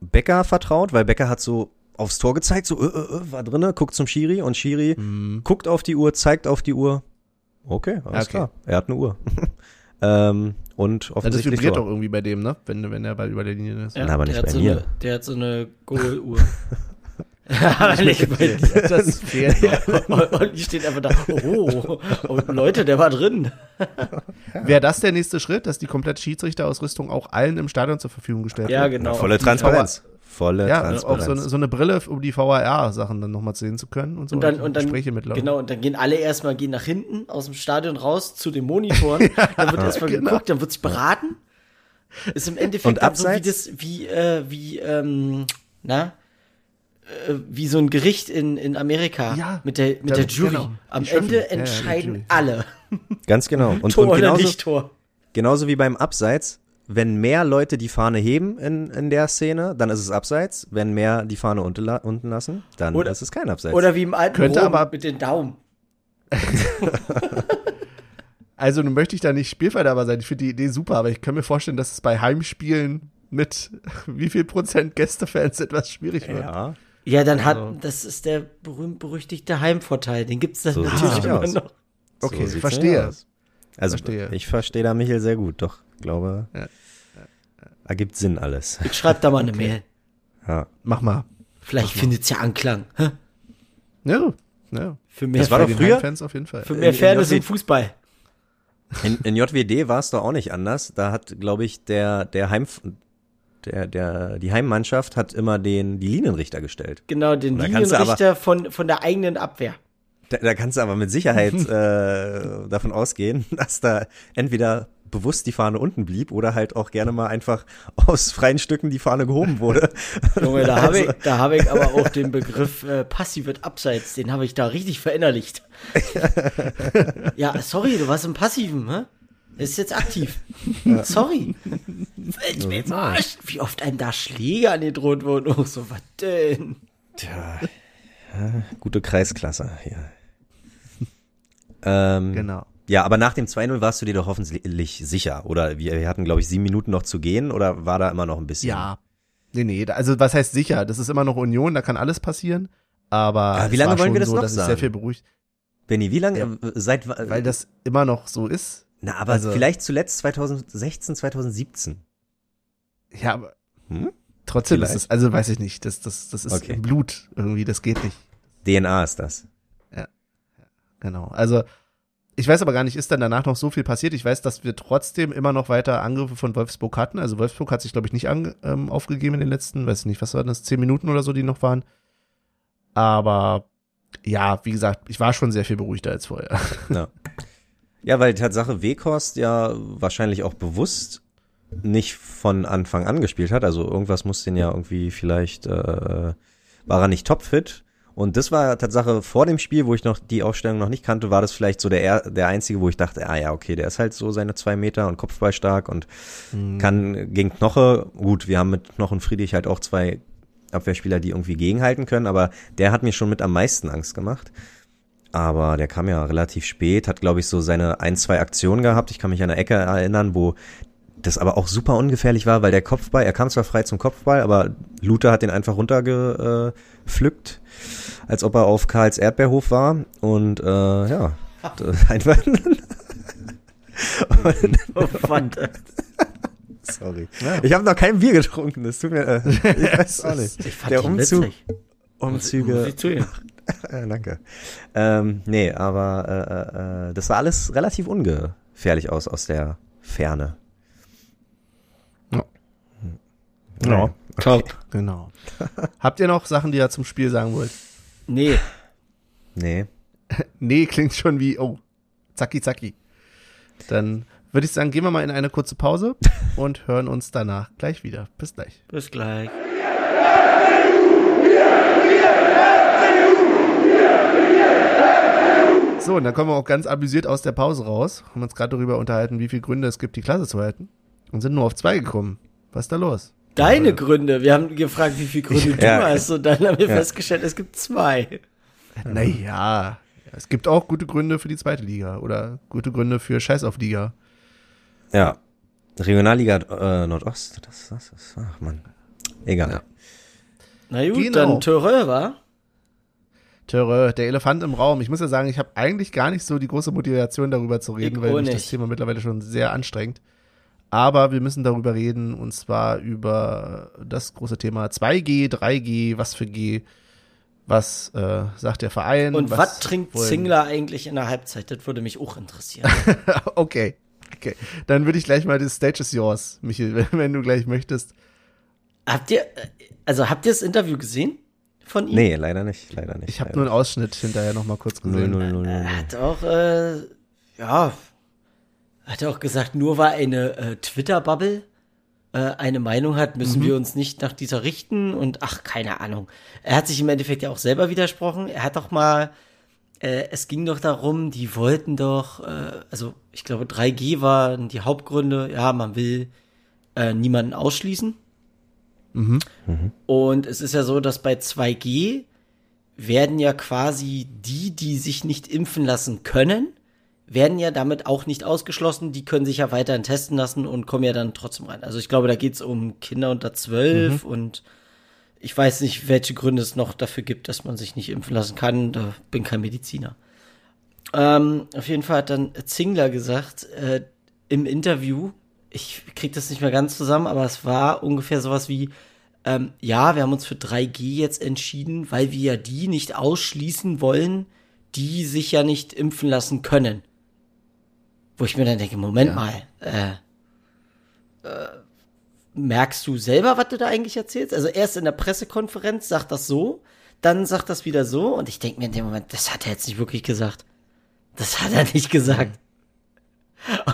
Becker vertraut, weil Becker hat so aufs Tor gezeigt, so äh, äh, äh, war drinne, guckt zum Schiri und Schiri Mhm. guckt auf die Uhr, zeigt auf die Uhr. Okay, alles Okay. klar. Er hat eine Uhr. ähm, und Ja, das offensichtlich vibriert doch irgendwie bei dem, ne? Wenn, wenn der Ball über der Linie ist. Ja. aber nicht der hat bei so mir. Eine, der hat so eine Goal-Uhr. Aber nicht bei dir. Das fehlt die steht einfach da, oh, und Leute, der war drin. Wäre das der nächste Schritt, dass die komplette Schiedsrichterausrüstung auch allen im Stadion zur Verfügung gestellt Ja, wird? genau. Volle Die Transparenz. Volle Ja, auch Transparenz. so eine, so eine Brille, um die VAR-Sachen dann nochmal sehen zu können und so. Und dann, und dann, Gespräche mitlaufen. genau, und dann gehen alle erstmal gehen nach hinten aus dem Stadion raus zu den Monitoren. dann wird erstmal genau. geguckt, dann wird sich beraten. Ist im Endeffekt Und dann so wie abseits? das, wie, äh, wie, ähm, na, äh, wie so ein Gericht in, in Amerika Ja, mit der, mit der Jury. genau. Am Die Schöpfen. Ende Ja, ja, die entscheiden Jury. alle. Ganz genau. Und, Tor und oder genauso, nicht Tor. genauso wie beim Abseits, wenn mehr Leute die Fahne heben in, in der Szene, dann ist es Abseits. Wenn mehr die Fahne unten, unten lassen, dann Oder- ist es kein Abseits. Oder wie im alten Könnte Rom aber- mit den Daumen. Also nun möchte ich da nicht Spielverderber sein. Ich finde die Idee super, aber ich kann mir vorstellen, dass es bei Heimspielen mit wie viel Prozent Gästefans etwas schwierig wird. ja. Ja, dann hat, Also- das ist der berühmt-berüchtigte Heimvorteil. Den gibt's dann So natürlich immer aus. noch. Okay, sieht's verstehe. aus. Also Verstehe. ich verstehe da Michael sehr gut, doch, glaube, Ja. ergibt Sinn alles. Ich schreib da mal eine Mail. Ja. Mach mal. Vielleicht findet's ja Anklang. Hä? Ja, ja. Für mehr, Das war doch früher- Heimfans auf jeden Fall. für mehr in- in Fairness im Fußball. In, in JWD war es doch auch nicht anders. Da hat, glaube ich, der, der Heim, der, der, die Heimmannschaft hat immer den, die Linienrichter gestellt. Genau, den Linienrichter von, von der eigenen Abwehr. Da, da kannst du aber mit Sicherheit äh, davon ausgehen, dass da entweder bewusst die Fahne unten blieb oder halt auch gerne mal einfach aus freien Stücken die Fahne gehoben wurde. Junge, da habe ich, Also- da hab ich aber auch den Begriff äh, passives Abseits, den habe ich da richtig verinnerlicht. ja, sorry, du warst im Passiven, hä? Ist jetzt aktiv. Sorry. Ich bin verarscht, wie oft einem da Schläge angedroht wurden. Oh, so, was denn? Tja, ja, gute Kreisklasse hier. Ähm, Genau. Ja, aber nach dem 2-0 warst du dir doch hoffentlich sicher. Oder wir, hatten, glaube ich, sieben Minuten noch zu gehen oder war da immer noch ein bisschen? Ja. Nee, nee, also was heißt sicher? Das ist immer noch Union, da kann alles passieren. Aber Ja, wie lange wollen wir das so, noch ich sehr sagen? viel beruhigt, Benny, wie lange? Ja. äh, Seit weil das immer noch so ist. Na, aber also- vielleicht zuletzt 2016, 2017. Ja, aber Hm? trotzdem Vielleicht. ist es, also weiß ich nicht, das, das, das ist Okay. im Blut irgendwie, das geht nicht. DNA ist das. Genau. Also, ich weiß aber gar nicht, ist dann danach noch so viel passiert? Ich weiß, dass wir trotzdem immer noch weiter Angriffe von Wolfsburg hatten. Also Wolfsburg hat sich, glaube ich, nicht an, ähm, aufgegeben in den letzten, weiß nicht, was waren das, zehn Minuten oder so, die noch waren. Aber ja, wie gesagt, ich war schon sehr viel beruhigter als vorher. Ja. ja, weil Tatsache Weghorst ja wahrscheinlich auch bewusst nicht von Anfang an gespielt hat. Also irgendwas muss den ja irgendwie vielleicht, äh, war er nicht topfit. Und das war Tatsache vor dem Spiel, wo ich noch die Aufstellung noch nicht kannte, war das vielleicht so der, er- der einzige, wo ich dachte, ah ja, okay, der ist halt so seine zwei Meter und Kopfball stark und kann gegen Knoche, gut, wir haben mit Knochen Friedrich halt auch zwei Abwehrspieler, die irgendwie gegenhalten können, aber der hat mir schon mit am meisten Angst gemacht. Aber der kam ja relativ spät, hat, glaube ich, so seine ein, zwei Aktionen gehabt. Ich kann mich an eine Ecke erinnern, wo das aber auch super ungefährlich war, weil der Kopfball, er kam zwar frei zum Kopfball, aber Luther hat den einfach runtergepflückt, als ob er auf Karls Erdbeerhof war. Und äh, ja, einfach. Oh, Pfand. Sorry. Ich habe noch kein Bier getrunken, das tut mir. Äh, ich weiß auch nicht. Ich fand Der Umzug, witzig. Umzüge. Ich zugeben. Äh, danke. Ähm, nee, aber äh, äh, das sah alles relativ ungefährlich aus aus der Ferne. Ja. Top. Genau. Habt ihr noch Sachen, die ihr zum Spiel sagen wollt? Nee, Nee. Nee, klingt schon wie, oh, zacki zacki. Dann würde ich sagen, gehen wir mal in eine kurze Pause und hören uns danach gleich wieder. Bis gleich. bis gleich. So, und dann kommen wir auch ganz amüsiert aus der Pause raus. Haben uns gerade darüber unterhalten, wie viele Gründe es gibt, die Klasse zu halten. Und sind nur auf zwei gekommen. Was ist da los? Deine Gründe. Wir haben gefragt, wie viele Gründe Ja. du hast. Und dann haben wir Ja. festgestellt, es gibt zwei. Naja, es gibt auch gute Gründe für die zweite Liga oder gute Gründe für Scheiß auf Liga. Ja. Regionalliga äh, Nordost, das, das ist, ach man. Egal. Ja. Na gut, Genau. dann Törö, wa? Töre, der Elefant im Raum. Ich muss ja sagen, ich habe eigentlich gar nicht so die große Motivation, darüber zu reden, Ich weil mich das nicht. Thema mittlerweile schon sehr anstrengt. Aber wir müssen darüber reden, und zwar über das große Thema 2G, 3G, was für G, was äh, sagt der Verein. Und was, trinkt wollen- Zingler eigentlich in der Halbzeit? Das würde mich auch interessieren. okay, okay. Dann würde ich gleich mal, das Stage is yours, Michael, wenn, wenn du gleich möchtest. habt ihr, also habt ihr das Interview gesehen von ihm? Nee, leider nicht, leider nicht. Ich habe nur einen Ausschnitt hinterher noch mal kurz Null, gesehen. null, null, null. Er hat auch, äh, ja, hat auch gesagt, nur weil eine äh, Twitter-Bubble äh, eine Meinung hat, müssen wir uns nicht nach dieser richten und ach, keine Ahnung. Er hat sich im Endeffekt ja auch selber widersprochen. Er hat doch mal, äh, es ging doch darum, die wollten doch, äh, also ich glaube 3G waren die Hauptgründe, ja, man will äh, niemanden ausschließen. Und es ist ja so, dass bei 2G werden ja quasi die, die sich nicht impfen lassen können, werden ja damit auch nicht ausgeschlossen. Die können sich ja weiterhin testen lassen und kommen ja dann trotzdem rein. Also ich glaube, da geht's um Kinder unter zwölf und ich weiß nicht, welche Gründe es noch dafür gibt, dass man sich nicht impfen lassen kann. Da bin kein Mediziner. Ähm, auf jeden Fall hat dann Zingler gesagt, äh, im Interview, ich krieg das nicht mehr ganz zusammen, aber es war ungefähr sowas wie, ähm, ja, wir haben uns für 3G jetzt entschieden, weil wir ja die nicht ausschließen wollen, die sich ja nicht impfen lassen können. Wo ich mir dann denke, Moment mal, äh, äh, merkst du selber, was du da eigentlich erzählst? Also erst in der Pressekonferenz sagt das so, dann sagt das wieder so und ich denke mir in dem Moment, das hat er jetzt nicht wirklich gesagt. Das hat er nicht gesagt.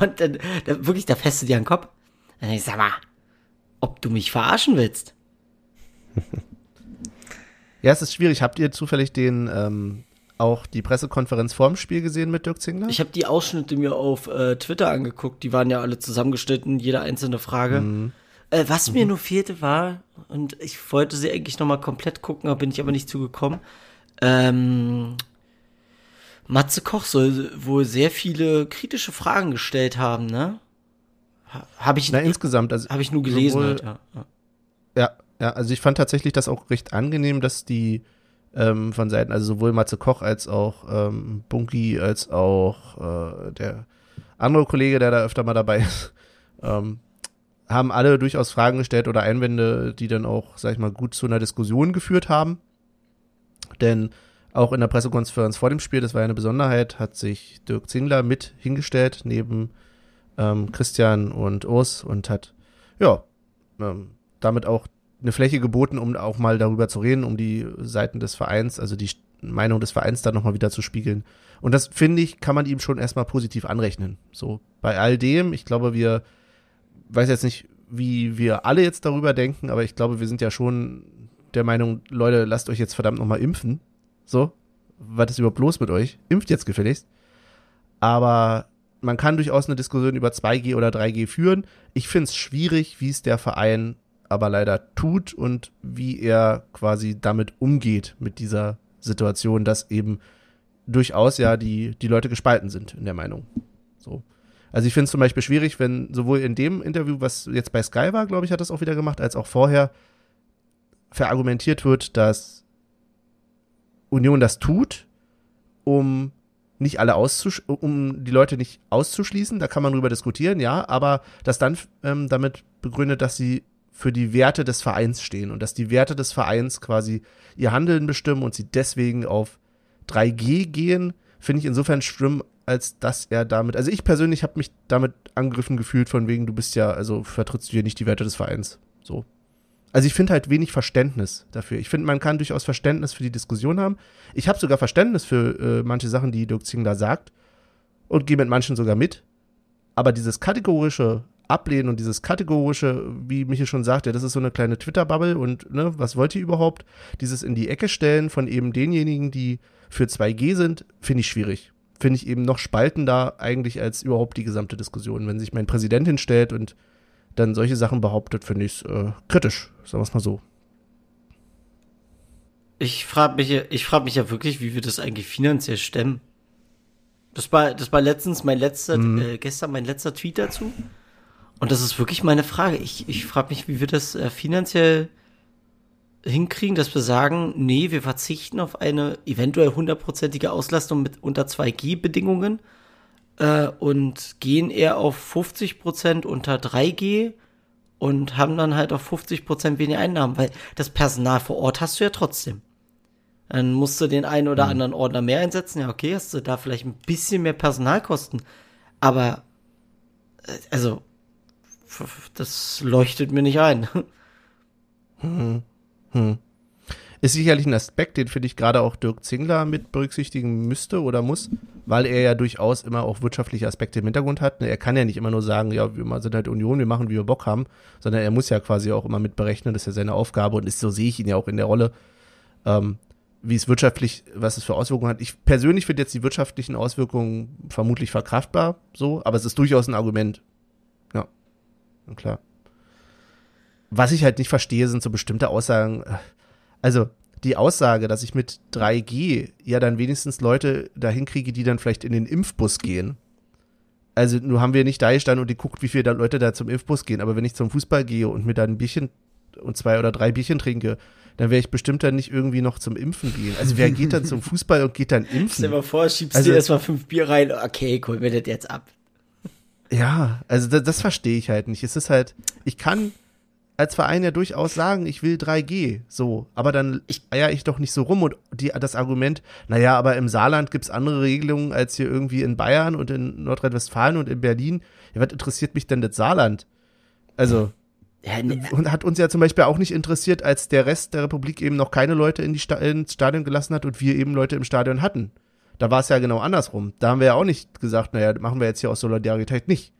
Und dann, dann wirklich, da du dir an den Kopf. Dann ich, sag mal, ob du mich verarschen willst? Ja, es ist schwierig. Habt ihr zufällig den ähm, auch die Pressekonferenz vorm Spiel gesehen mit Dirk Zingler? Ich habe die Ausschnitte mir auf äh, Twitter angeguckt, die waren ja alle zusammengeschnitten, jede einzelne Frage. Äh, was mir nur fehlte war, und ich wollte sie eigentlich nochmal komplett gucken, da bin ich aber nicht zugekommen, ähm, Matze Koch soll wohl sehr viele kritische Fragen gestellt haben, ne? Ha- Habe ich, Na, insgesamt. Also hab ich nur gelesen. sowohl- Halt. Ja. Ja, ja, also ich fand tatsächlich das auch recht angenehm, dass die ähm, von Seiten, also sowohl Matze Koch als auch ähm, Bunky, als auch äh, der andere Kollege, der da öfter mal dabei ist, ähm, haben alle durchaus Fragen gestellt oder Einwände, die dann auch, sag ich mal, gut zu einer Diskussion geführt haben. Denn auch in der Pressekonferenz vor dem Spiel, das war ja eine Besonderheit, hat sich Dirk Zingler mit hingestellt neben ähm, Christian und Urs und hat, ja, ähm, damit auch eine Fläche geboten, um auch mal darüber zu reden, um die Seiten des Vereins, also die Meinung des Vereins da nochmal wieder zu spiegeln. Und das, finde ich, kann man ihm schon erstmal positiv anrechnen. So, bei all dem, ich glaube, wir, weiß jetzt nicht, wie wir alle jetzt darüber denken, aber ich glaube, wir sind ja schon der Meinung, Leute, lasst euch jetzt verdammt nochmal impfen. So, was ist überhaupt los mit euch? Impft jetzt gefälligst. Aber man kann durchaus eine Diskussion über 2G oder 3G führen. Ich finde es schwierig, wie es der Verein aber leider tut und wie er quasi damit umgeht mit dieser Situation, dass eben durchaus ja die, die Leute gespalten sind in der Meinung. So. Also ich finde es zum Beispiel schwierig, wenn sowohl in dem Interview, was jetzt bei Sky war, glaube ich, hat das auch wieder gemacht, als auch vorher verargumentiert wird, dass Union das tut, um nicht alle um die Leute nicht auszuschließen, da kann man drüber diskutieren, ja, aber das dann ähm, damit begründet, dass sie für die Werte des Vereins stehen und dass die Werte des Vereins quasi ihr Handeln bestimmen und sie deswegen auf 3G gehen, finde ich insofern schlimm, als dass er damit, also ich persönlich habe mich damit angegriffen gefühlt, von wegen, du bist ja, also vertrittst du hier nicht die Werte des Vereins. So. Also ich finde halt wenig Verständnis dafür. Ich finde, man kann durchaus Verständnis für die Diskussion haben. Ich habe sogar Verständnis für äh, manche Sachen, die Dirk Zingler sagt und gehe mit manchen sogar mit. Aber dieses kategorische Ablehnen und dieses kategorische, wie Michael schon sagte, das ist so eine kleine Twitter-Bubble und ne, was wollt ihr überhaupt? Dieses in die Ecke stellen von eben denjenigen, die für 2G sind, finde ich schwierig. Finde ich eben noch spaltender eigentlich als überhaupt die gesamte Diskussion. Wenn sich mein Präsident hinstellt und dann solche Sachen behauptet, finde ich es äh, kritisch, sagen wir es mal so. Ich frage mich, ja- ich frage mich ja wirklich, wie wir das eigentlich finanziell stemmen. Das war, das war letztens mein letzter, äh, gestern mein letzter Tweet dazu. Und das ist wirklich meine Frage. Ich, ich frage mich, wie wir das äh, finanziell hinkriegen, dass wir sagen, nee, wir verzichten auf eine eventuell hundertprozentige Auslastung mit unter 2G-Bedingungen äh, und gehen eher auf 50 Prozent unter 3G und haben dann halt auf 50 Prozent weniger Einnahmen, weil das Personal vor Ort hast du ja trotzdem. Dann musst du den einen oder anderen Ordner mehr einsetzen. Ja, okay, hast du da vielleicht ein bisschen mehr Personalkosten. Aber, äh, also, das leuchtet mir nicht ein. Ist sicherlich ein Aspekt, den finde ich gerade auch Dirk Zingler mit berücksichtigen müsste oder muss, weil er ja durchaus immer auch wirtschaftliche Aspekte im Hintergrund hat. Er kann ja nicht immer nur sagen, ja, wir sind halt Union, wir machen, wie wir Bock haben, sondern er muss ja quasi auch immer mit berechnen, das ist ja seine Aufgabe und ist, so sehe ich ihn ja auch in der Rolle, ähm, wie es wirtschaftlich, was es für Auswirkungen hat. Ich persönlich finde jetzt die wirtschaftlichen Auswirkungen vermutlich verkraftbar, so, aber es ist durchaus ein Argument. Ja, na klar. Was ich halt nicht verstehe, sind so bestimmte Aussagen. äh, Also die Aussage, dass ich mit 3G ja dann wenigstens Leute dahin kriege, die dann vielleicht in den Impfbus gehen. Also nur haben wir nicht da gestanden und geguckt, wie viele da Leute da zum Impfbus gehen. Aber wenn ich zum Fußball gehe und mir dann ein Bierchen und zwei oder drei Bierchen trinke, dann werde ich bestimmt dann nicht irgendwie noch zum Impfen gehen. Also wer geht dann zum Fußball und geht dann Stell dir impfen? mal vor, schiebst Also- dir erstmal fünf Bier rein. Okay, hol mir das jetzt ab. Ja, also das, das verstehe ich halt nicht. Es ist halt, ich kann als Verein ja durchaus sagen, ich will 3G, so, aber dann eier ich doch nicht so rum und die, das Argument, naja, aber im Saarland gibt's andere Regelungen als hier irgendwie in Bayern und in Nordrhein-Westfalen und in Berlin. Ja, was interessiert mich denn das Saarland? Also, Ja, ne, und hat uns ja zum Beispiel auch nicht interessiert, als der Rest der Republik eben noch keine Leute in die Sta ins Stadion gelassen hat und wir eben Leute im Stadion hatten. Da war es ja genau andersrum. Da haben wir ja auch nicht gesagt, naja, machen wir jetzt hier aus Solidarität nicht.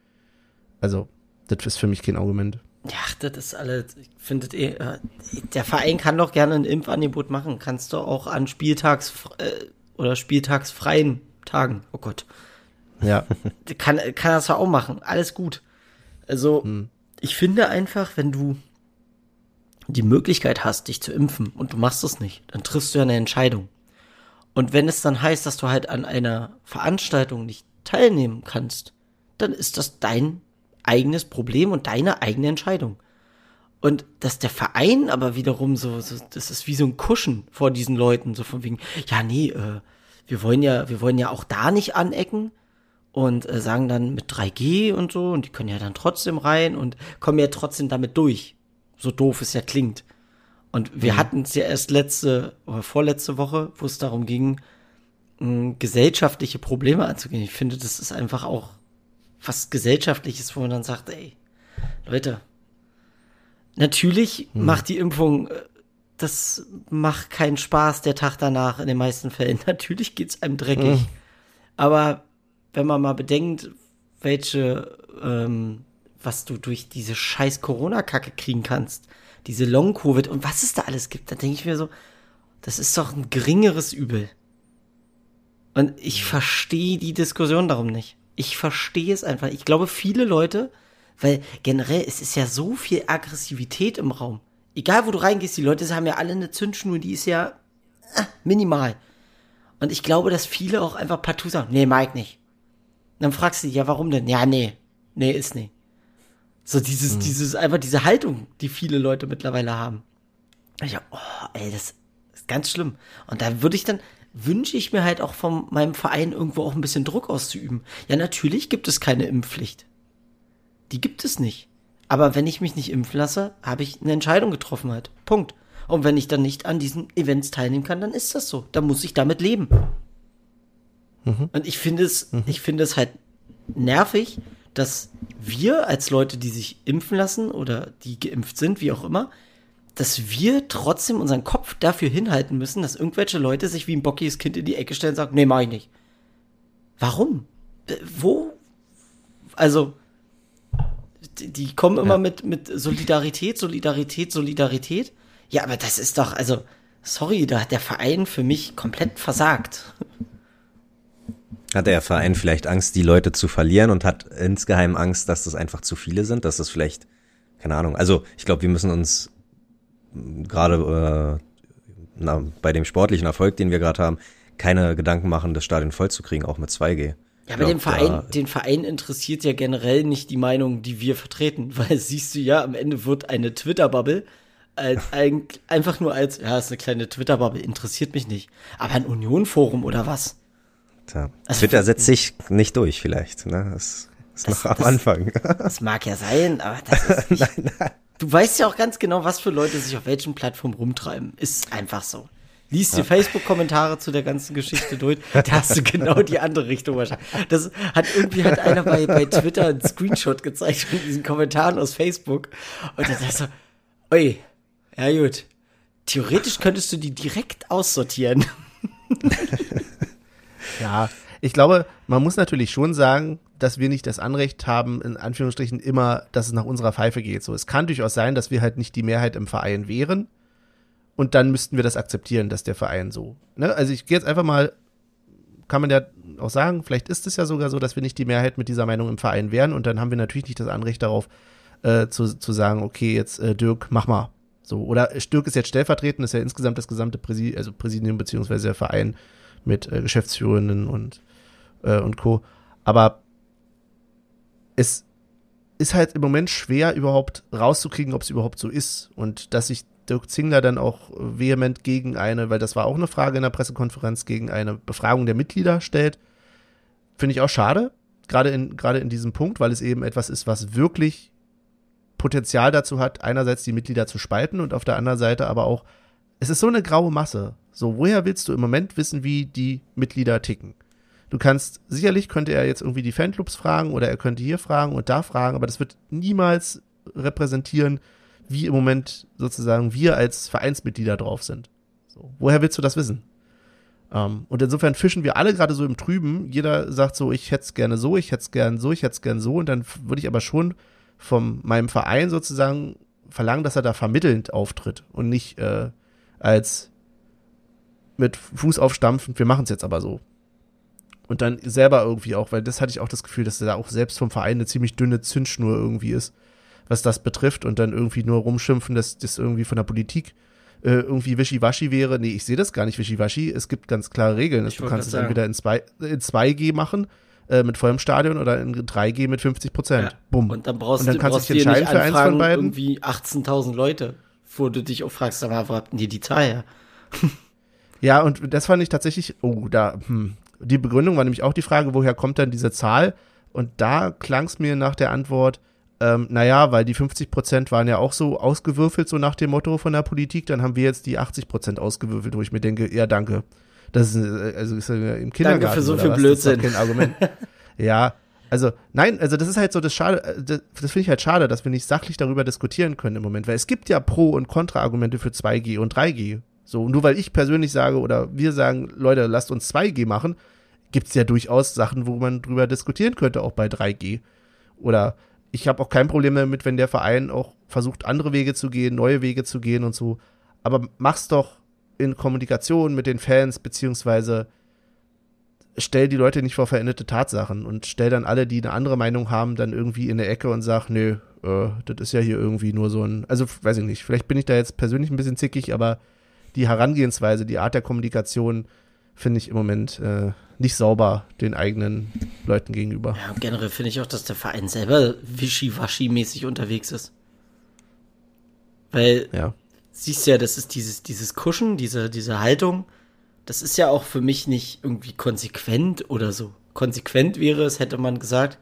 Also, das ist für mich kein Argument. ja, das ist alles, ich finde eh, äh, der Verein kann doch gerne ein Impfangebot machen. Kannst du auch an Spieltags, äh, oder spieltagsfreien Tagen, oh Gott, Ja. kann, kann das ja auch machen. Alles gut. Also, ich finde einfach, wenn du die Möglichkeit hast, dich zu impfen und du machst es nicht, dann triffst du ja eine Entscheidung. Und wenn es dann heißt, dass du halt an einer Veranstaltung nicht teilnehmen kannst, dann ist das dein eigenes Problem und deine eigene Entscheidung. Und dass der Verein aber wiederum so, so das ist wie so ein Kuschen vor diesen Leuten, so von wegen, ja, nee, äh, wir wollen ja, wir wollen ja auch da nicht anecken und äh, sagen dann mit 3G und so und die können ja dann trotzdem rein und kommen ja trotzdem damit durch. So doof es ja klingt. Und wir hatten es ja erst letzte oder vorletzte Woche, wo es darum ging, mh, gesellschaftliche Probleme anzugehen. Ich finde, das ist einfach auch was Gesellschaftliches, wo man dann sagt, ey, Leute, natürlich macht die Impfung, äh, das macht keinen Spaß der Tag danach in den meisten Fällen. Natürlich geht's einem dreckig. Aber wenn man mal bedenkt, welche, ähm, was du durch diese scheiß Corona-Kacke kriegen kannst, diese Long-Covid und was es da alles gibt, dann denke ich mir so, das ist doch ein geringeres Übel. Und ich verstehe die Diskussion darum nicht. Ich verstehe es einfach. Ich glaube, viele Leute, weil generell, es ist ja so viel Aggressivität im Raum. Egal, wo du reingehst, die Leute haben ja alle eine Zündschnur, die ist ja äh, minimal. Und ich glaube, dass viele auch einfach partout sagen, nee, Mike nicht. Und dann fragst du dich, ja, warum denn? Ja, nee. Nee, ist nee. So dieses, dieses, einfach diese Haltung, die viele Leute mittlerweile haben. Ich, oh, ey, das ist ganz schlimm. Und da würde ich dann, wünsche ich mir halt auch von meinem Verein irgendwo auch ein bisschen Druck auszuüben. Ja, natürlich gibt es keine Impfpflicht. Die gibt es nicht. Aber wenn ich mich nicht impfen lasse, habe ich eine Entscheidung getroffen halt. Punkt. Und wenn ich dann nicht an diesen Events teilnehmen kann, dann ist das so. Dann muss ich damit leben. Und ich finde es, ich finde es halt nervig, dass wir als Leute, die sich impfen lassen oder die geimpft sind, wie auch immer, dass wir trotzdem unseren Kopf dafür hinhalten müssen, dass irgendwelche Leute sich wie ein bockiges Kind in die Ecke stellen und sagen, nee, mach ich nicht. Warum? Äh, Wo? Also, die, die kommen immer mit, mit Solidarität, Solidarität, Solidarität. Ja, aber das ist doch, also, sorry, da hat der Verein für mich komplett versagt. Hat der Verein vielleicht Angst, die Leute zu verlieren und hat insgeheim Angst, dass das einfach zu viele sind, dass das vielleicht, keine Ahnung, also ich glaube, wir müssen uns gerade äh, na, bei dem sportlichen Erfolg, den wir gerade haben, keine Gedanken machen, das Stadion voll zu kriegen, auch mit 2G. Ja, aber den Verein, da- den Verein interessiert ja generell nicht die Meinung, die wir vertreten, weil siehst du ja, am Ende wird eine Twitter-Bubble als ein, einfach nur als, ja, ist eine kleine Twitter-Bubble, interessiert mich nicht. Aber ein Union-Forum oder was? Tja. Also- Twitter setzt sich nicht durch vielleicht. Ne? Das ist Das- noch am das- Anfang. Das mag ja sein, aber das ist nicht. Du weißt ja auch ganz genau, was für Leute sich auf welchen Plattformen rumtreiben. Ist einfach so. Lies die Facebook-Kommentare zu der ganzen Geschichte durch, da hast du genau die andere Richtung wahrscheinlich. Das hat irgendwie hat einer bei, bei Twitter einen Screenshot gezeigt von diesen Kommentaren aus Facebook. Und dann dachte so, ui, ja gut. Theoretisch könntest du die direkt aussortieren. Ja, ich glaube, man muss natürlich schon sagen, dass wir nicht das Anrecht haben, in Anführungsstrichen immer, dass es nach unserer Pfeife geht. So, es kann durchaus sein, dass wir halt nicht die Mehrheit im Verein wären. Und dann müssten wir das akzeptieren, dass der Verein so. Ne? Also ich gehe jetzt einfach mal, kann man ja auch sagen, vielleicht ist es ja sogar so, dass wir nicht die Mehrheit mit dieser Meinung im Verein wären und dann haben wir natürlich nicht das Anrecht darauf, äh, zu, zu sagen, okay, jetzt äh, Dirk, mach mal. So, oder Dirk ist jetzt stellvertretend, ist ja insgesamt das gesamte Präsidium, also Präsidium beziehungsweise der Verein mit äh, Geschäftsführenden und, äh, und Co. Aber es ist halt im Moment schwer, überhaupt rauszukriegen, ob es überhaupt so ist. Und dass sich Dirk Zingler dann auch vehement gegen eine, weil das war auch eine Frage in der Pressekonferenz, gegen eine Befragung der Mitglieder stellt, finde ich auch schade. Gerade in, gerade in diesem Punkt, weil es eben etwas ist, was wirklich Potenzial dazu hat, einerseits die Mitglieder zu spalten und auf der anderen Seite aber auch, es ist so eine graue Masse. So, woher willst du im Moment wissen, wie die Mitglieder ticken? Du kannst, sicherlich könnte er jetzt irgendwie die Fanclubs fragen oder er könnte hier fragen und da fragen, aber das wird niemals repräsentieren, wie im Moment sozusagen wir als Vereinsmitglieder drauf sind. So, woher willst du das wissen? Ähm, und insofern fischen wir alle gerade so im Trüben. Jeder sagt so, ich hätte es gerne so, ich hätte es gern so, ich hätte es gern so. Und dann würde ich aber schon von meinem Verein sozusagen verlangen, dass er da vermittelnd auftritt und nicht äh, als mit Fuß aufstampfend, wir machen es jetzt aber so. Und dann selber irgendwie auch, weil das hatte ich auch das Gefühl, dass da auch selbst vom Verein eine ziemlich dünne Zündschnur irgendwie ist, was das betrifft und dann irgendwie nur rumschimpfen, dass das irgendwie von der Politik äh, irgendwie wischiwaschi wäre. Nee, ich sehe das gar nicht wischiwaschi. Es gibt ganz klare Regeln. Ich du kannst es sagen. entweder in, zwei, in 2G machen, äh, mit vollem Stadion oder in 3G mit 50 Prozent. Ja. Bumm. Und dann brauchst Und dann du, kannst brauchst dich entscheiden für eins von beiden. irgendwie 18.000 Leute, wo du dich auch fragst, sag mal, wo habt denn ihr die Zahl her? Ja, und das fand ich tatsächlich, oh, da, hm. Die Begründung war nämlich auch die Frage, woher kommt dann diese Zahl? Und da klang es mir nach der Antwort, ähm, naja, weil die 50 Prozent waren ja auch so ausgewürfelt, so nach dem Motto von der Politik, dann haben wir jetzt die 80 Prozent ausgewürfelt, wo ich mir denke, ja, danke. Das ist, äh, also ist ja im Kindergarten. für so viel was? Blödsinn. Kein Argument. ja, also nein, also das ist halt so das Schade, äh, das, das finde ich halt schade, dass wir nicht sachlich darüber diskutieren können im Moment, weil es gibt ja Pro- und Kontra-Argumente für 2G und 3G. So, nur weil ich persönlich sage oder wir sagen, Leute, lasst uns 2G machen, gibt es ja durchaus Sachen, wo man drüber diskutieren könnte, auch bei 3G. Oder ich habe auch kein Problem damit, wenn der Verein auch versucht, andere Wege zu gehen, neue Wege zu gehen und so. Aber mach's doch in Kommunikation mit den Fans, beziehungsweise stell die Leute nicht vor veränderte Tatsachen und stell dann alle, die eine andere Meinung haben, dann irgendwie in der Ecke und sag, nö, äh, das ist ja hier irgendwie nur so ein, also weiß ich nicht, vielleicht bin ich da jetzt persönlich ein bisschen zickig, aber die Herangehensweise, die Art der Kommunikation finde ich im Moment äh, nicht sauber den eigenen Leuten gegenüber. Ja, generell finde ich auch, dass der Verein selber wischiwaschi-mäßig unterwegs ist. Weil, Ja. siehst ja, das ist dieses, dieses Kuschen, diese, diese Haltung, das ist ja auch für mich nicht irgendwie konsequent oder so. Konsequent wäre es, hätte man gesagt,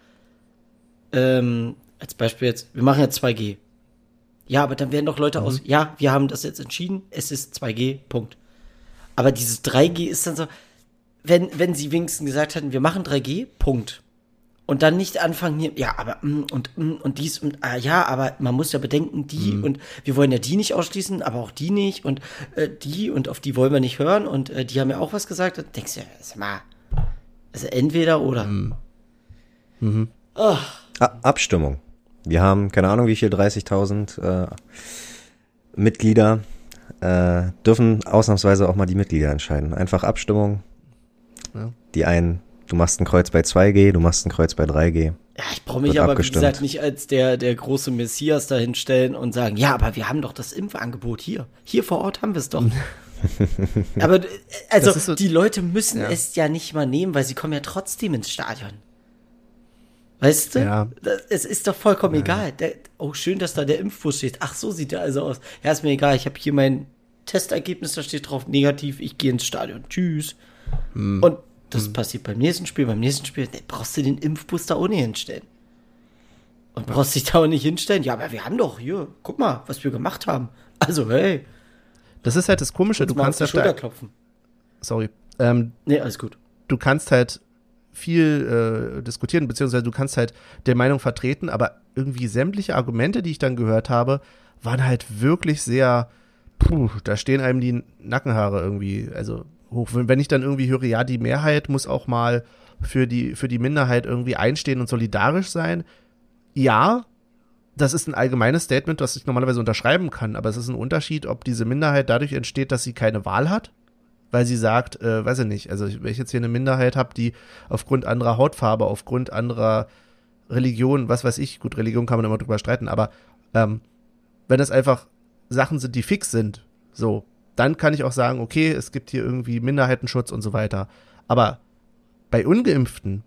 ähm, als Beispiel jetzt, wir machen jetzt 2G. Ja, aber dann werden doch Leute aus, ja, wir haben das jetzt entschieden, es ist 2G, Punkt. Aber dieses 3G ist dann so, wenn, wenn sie wenigstens gesagt hätten, wir machen 3G, Punkt. Und dann nicht anfangen hier, ja, aber mm, und mm, und dies und ah, ja, aber man muss ja bedenken, die und wir wollen ja die nicht ausschließen, aber auch die nicht und äh, die und auf die wollen wir nicht hören und äh, die haben ja auch was gesagt. Dann denkst du, ja, sag mal, also entweder oder. A Abstimmung. Wir haben, keine Ahnung, wie viel, 30.000 äh, Mitglieder. Äh, dürfen ausnahmsweise auch mal die Mitglieder entscheiden. Einfach Abstimmung. Ja. Die einen, du machst ein Kreuz bei 2G, du machst ein Kreuz bei 3G. Ja, ich brauche mich aber, abgestimmt. wie gesagt, nicht als der, der große Messias dahin stellen und sagen, ja, aber wir haben doch das Impfangebot hier. Hier vor Ort haben wir es doch. aber, äh, also, so- die Leute müssen Ja. es ja nicht mal nehmen, weil sie kommen ja trotzdem ins Stadion. Weißt du? Ja. Das, es ist doch vollkommen egal. Der, oh, schön, dass da der Impfbus steht. Ach, so sieht der also aus. Ja, ist mir egal. Ich habe hier mein Testergebnis, da steht drauf negativ. Ich gehe ins Stadion. Tschüss. Hm. Und das passiert beim nächsten Spiel. Beim nächsten Spiel nee, brauchst du den Impfbus da ohne hinstellen. Und brauchst dich da auch nicht hinstellen. Ja, aber wir haben doch hier, guck mal, was wir gemacht haben. Also, hey, Das ist halt das Komische. Du kannst auf die halt, Schulter klopfen. sorry, ähm, Nee, alles gut. du kannst halt viel äh, diskutieren, beziehungsweise du kannst halt der Meinung vertreten, aber irgendwie sämtliche Argumente, die ich dann gehört habe, waren halt wirklich sehr, puh, da stehen einem die Nackenhaare irgendwie, also hoch. Wenn ich dann irgendwie höre, ja, die Mehrheit muss auch mal für die, für die Minderheit irgendwie einstehen und solidarisch sein. Ja, das ist ein allgemeines Statement, das ich normalerweise unterschreiben kann, aber es ist ein Unterschied, ob diese Minderheit dadurch entsteht, dass sie keine Wahl hat, weil sie sagt, äh, weiß ich nicht, also wenn ich jetzt hier eine Minderheit habe, die aufgrund anderer Hautfarbe, aufgrund anderer Religion, was weiß ich, gut, Religion kann man immer drüber streiten, aber ähm, wenn das einfach Sachen sind, die fix sind, so, dann kann ich auch sagen, okay, es gibt hier irgendwie Minderheitenschutz und so weiter. Aber bei Ungeimpften,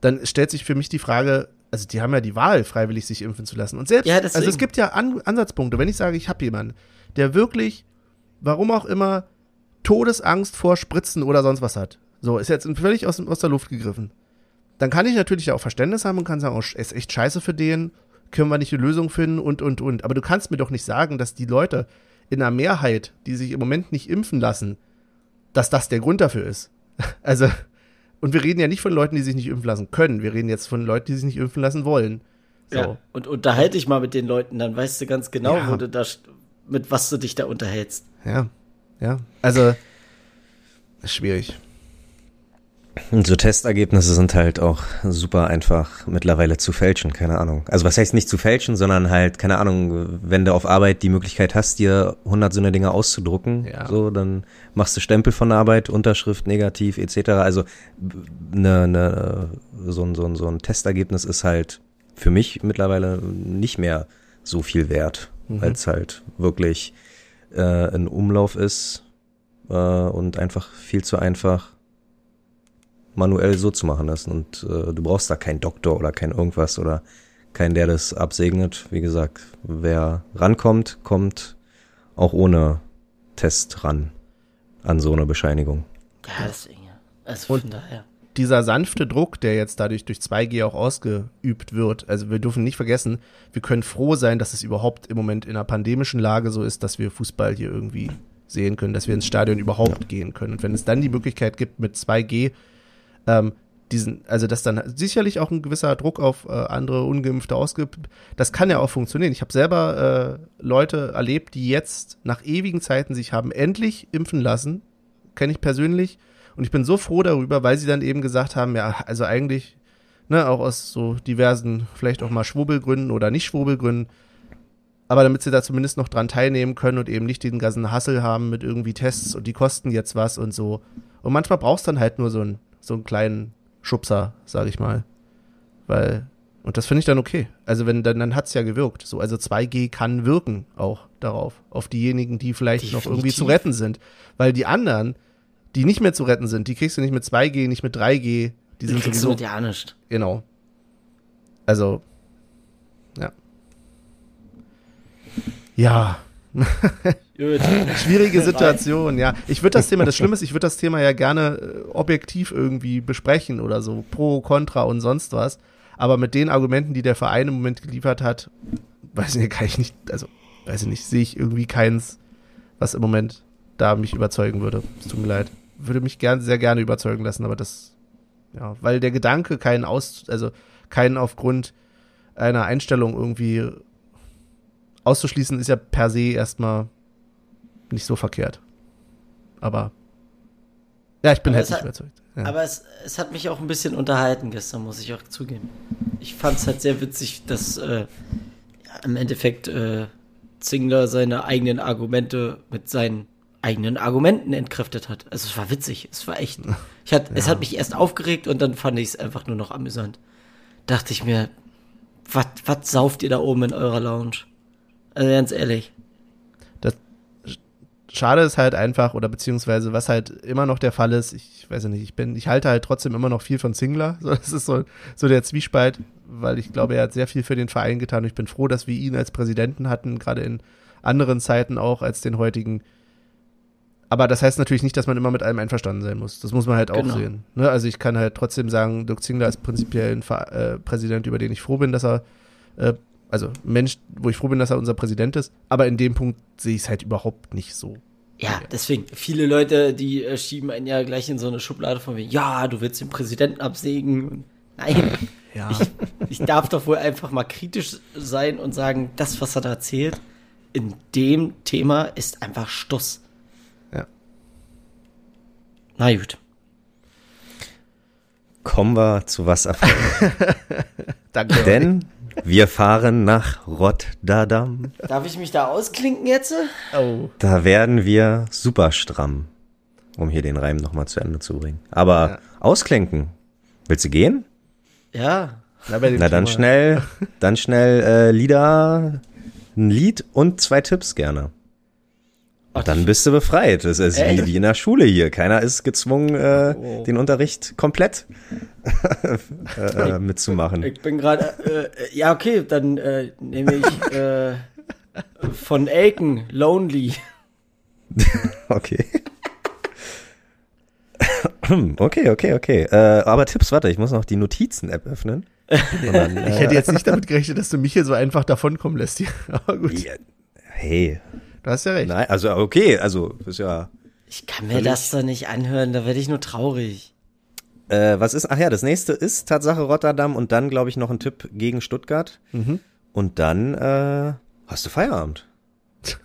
dann stellt sich für mich die Frage, also die haben ja die Wahl, freiwillig sich impfen zu lassen. Und selbst, Ja, also es gibt ja An Ansatzpunkte, wenn ich sage, ich habe jemanden, der wirklich, warum auch immer, Todesangst vor Spritzen oder sonst was hat. So, ist jetzt völlig aus, aus der Luft gegriffen. Dann kann ich natürlich auch Verständnis haben und kann sagen, oh, ist echt scheiße für den, können wir nicht eine Lösung finden und, und, und. Aber du kannst mir doch nicht sagen, dass die Leute in einer Mehrheit, die sich im Moment nicht impfen lassen, dass das der Grund dafür ist. Also, und wir reden ja nicht von Leuten, die sich nicht impfen lassen können. Wir reden jetzt von Leuten, die sich nicht impfen lassen wollen. So. Ja. Und unterhalte dich mal mit den Leuten, dann weißt du ganz genau, Ja. wo du da, mit was du dich da unterhältst. Ja. Ja. Also, schwierig. Und so Testergebnisse sind halt auch super einfach mittlerweile zu fälschen, keine Ahnung. Also was heißt nicht zu fälschen, sondern halt, keine Ahnung, wenn du auf Arbeit die Möglichkeit hast, dir 100 so eine Dinge auszudrucken, Ja. so, dann machst du Stempel von der Arbeit, Unterschrift negativ etc. Also ne, ne, so, ein- so, ein- so ein Testergebnis ist halt für mich mittlerweile nicht mehr so viel wert, weil es halt wirklich äh, ein Umlauf ist äh, und einfach viel zu einfach manuell so zu machen ist. Und äh, du brauchst da keinen Doktor oder kein irgendwas oder keinen, der das absegnet. Wie gesagt, wer rankommt, kommt auch ohne Test ran an so eine Bescheinigung. Ja, deswegen, ja. Also von daher. dieser sanfte Druck, der jetzt dadurch durch 2G auch ausgeübt wird, also wir dürfen nicht vergessen, wir können froh sein, dass es überhaupt im Moment in einer pandemischen Lage so ist, dass wir Fußball hier irgendwie sehen können, dass wir ins Stadion überhaupt gehen können. Und wenn es dann die Möglichkeit gibt, mit 2G ähm, diesen, also dass dann sicherlich auch ein gewisser Druck auf äh, andere Ungeimpfte ausgibt, das kann ja auch funktionieren. Ich habe selber äh, Leute erlebt, die jetzt nach ewigen Zeiten sich haben endlich impfen lassen, kenne ich persönlich, und ich bin so froh darüber, weil sie dann eben gesagt haben, ja, also eigentlich, ne, auch aus so diversen, vielleicht auch mal Schwurbelgründen oder nicht Schwurbelgründen, aber damit sie da zumindest noch dran teilnehmen können und eben nicht den ganzen Hassel haben mit irgendwie Tests und die kosten jetzt was und so. Und manchmal brauchst du dann halt nur so einen, so einen kleinen Schubser, sag ich mal. Weil, und das finde ich dann okay. Also wenn, dann, dann hat's ja gewirkt. So, also 2G kann wirken auch darauf, auf diejenigen, die vielleicht noch irgendwie zu Definitiv. retten sind. Weil die anderen, die nicht mehr zu retten sind, die kriegst du nicht mit 2G, nicht mit 3G, die Die sind kriegst du sowieso, mit ja nicht. genau. Also, ja. Ja, Gut. schwierige Situation, ja. Ich würde das Thema, das Schlimme ist, ich würde das Thema ja gerne äh, objektiv irgendwie besprechen oder so, pro, contra und sonst was. Aber mit den Argumenten, die der Verein im Moment geliefert hat, weiß ich nicht, kann ich nicht, also, weiß ich nicht, sehe ich irgendwie keins, was im Moment da mich überzeugen würde. Es tut mir leid. Würde mich gern, sehr gerne überzeugen lassen, aber das, ja, weil der Gedanke keinen aus, also keinen aufgrund einer Einstellung irgendwie auszuschließen, ist ja per se erstmal nicht so verkehrt. Aber ja, ich bin Aber halt überzeugt. Ja. Aber es, es hat mich auch ein bisschen unterhalten gestern, muss ich auch zugeben. Ich fand es halt sehr witzig, dass äh, ja, im Endeffekt äh, Zingler seine eigenen Argumente mit seinen eigenen Argumenten entkräftet hat. Also es war witzig, es war echt. Ich hat, Es hat mich erst aufgeregt und dann fand ich es einfach nur noch amüsant. Dachte ich mir, was sauft ihr da oben in eurer Lounge? Also ganz ehrlich. Schade ist halt einfach, oder beziehungsweise was halt immer noch der Fall ist, ich weiß ja nicht, ich bin, ich halte halt trotzdem immer noch viel von Singler. So, das ist so, so der Zwiespalt, weil ich glaube, er hat sehr viel für den Verein getan. Ich bin froh, dass wir ihn als Präsidenten hatten, gerade in anderen Zeiten auch als den heutigen. Aber das heißt natürlich nicht, dass man immer mit allem einverstanden sein muss. Das muss man halt auch Genau. sehen. Ne? Also ich kann halt trotzdem sagen, Dirk Zingler ist prinzipiell ein Ver äh, Präsident, über den ich froh bin, dass er, äh, also Mensch, wo ich froh bin, dass er unser Präsident ist. Aber in dem Punkt sehe ich es halt überhaupt nicht so. Ja, deswegen, viele Leute, die äh, schieben einen ja gleich in so eine Schublade von wegen, ja, du willst den Präsidenten absägen. Nein, Ja. ich, ich darf doch wohl einfach mal kritisch sein und sagen, das, was er da erzählt, in dem Thema ist einfach Stuss. Ja. Na gut. Kommen wir zu Wasserfällen. Danke. Denn wir fahren nach Rotterdam. Darf ich mich da ausklinken jetzt? oh. Da werden wir super stramm, um hier den Reim nochmal zu Ende zu bringen. Aber Ja. ausklinken. Willst du gehen? Ja. Na, Na dann schnell, dann schnell äh, Lieder, ein Lied und zwei Tipps gerne. Ach, Dann bist du befreit. Das ist wie, Echt? wie in der Schule hier. Keiner ist gezwungen, äh, Oh. den Unterricht komplett äh, äh, mitzumachen. Ich bin gerade, äh, ja, okay, dann äh, nehme ich äh, von Aiken, Lonely. Okay. Okay, okay, okay. Äh, aber Tipps, warte, ich muss noch die Notizen-App öffnen. Dann, Ich hätte jetzt nicht damit gerechnet, dass du mich hier so einfach davonkommen lässt hier. Aber gut, ja, hey, du hast ja recht. nein, also okay, also ist ja. Ich kann mir das doch nicht anhören, da werde ich nur traurig. Äh, was ist? Ach ja, das nächste ist Tatsache Rotterdam und dann glaube ich noch ein Tipp gegen Stuttgart. Mhm. Und dann äh, hast du Feierabend.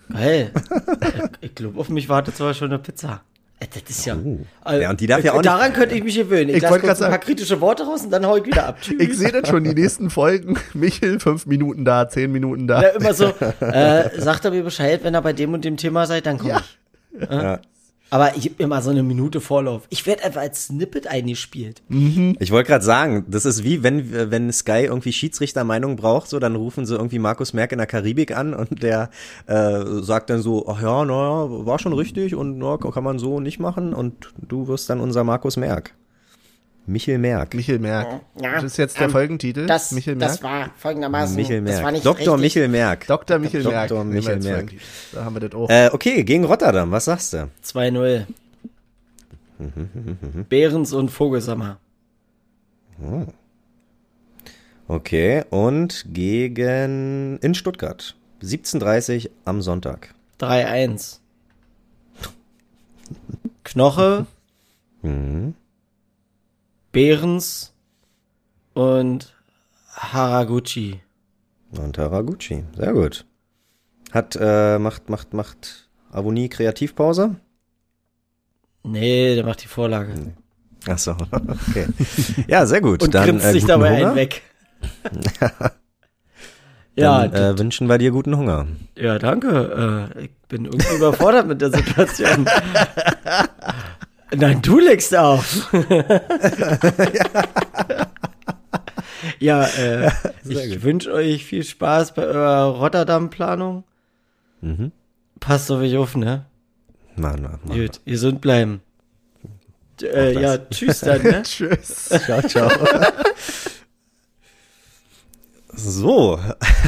Geil. ich ich glaube, auf mich wartet zwar schon eine Pizza. Äh, Das ist ja. Oh. Also, Ja, und die darf ja auch nicht- Daran könnte ich mich gewöhnen. Ich, Ich lasse wollte kurz ein paar kritische Worte raus und dann hau ich wieder ab. Tschüss. Ich sehe das schon, die nächsten Folgen. Michel, fünf Minuten da, zehn Minuten da. Ja, immer so, äh, sagt er mir Bescheid, wenn er bei dem und dem Thema seid, dann komme Ja. ich. Ja. Aber ich gebe mir mal so eine Minute Vorlauf. Ich werde einfach als Snippet eingespielt. Ich wollte gerade sagen, das ist wie wenn wenn Sky irgendwie Schiedsrichtermeinung braucht, so dann rufen sie irgendwie Markus Merck in der Karibik an und der äh, sagt dann so, ach ja, naja, war schon richtig und na, kann man so nicht machen und du wirst dann unser Markus Merck. Michel Merck. Michel Merck. Ja, Das ist jetzt der ähm, Folgentitel. Das, Michel Merck. das war folgendermaßen. Michel Das war Merck. nicht Dr. richtig. Michel Merck. Dr. Michel Dr. Merck. wir Michel Merck. Da haben wir das auch. Äh, okay, gegen Rotterdam, was sagst du? 2-0. Behrens und Vogelsammer. Okay, und gegen in Stuttgart. 17.30 am Sonntag. 3-1. Knoche, Mhm. Behrens und Haraguchi. Und Haraguchi. Sehr gut. Hat, äh, macht, macht, macht Avonie Kreativpause? Nee, der macht die Vorlage. Ach so, okay. Ja, sehr gut. Und Dann grinst äh, sich dabei Hunger. einen weg. ja, Dann äh, wünschen wir dir guten Hunger. ja, danke. Äh, ich bin irgendwie überfordert mit der Situation. Nein, du legst auf. ja, äh, ich wünsche euch viel Spaß bei eurer Rotterdam-Planung. Mhm. Passt auf euch auf, ne? Mann, Mann, Mann. Gut, gesund bleiben. Äh, das. ja, tschüss dann, ne? Tschüss. Ciao, ciao. so,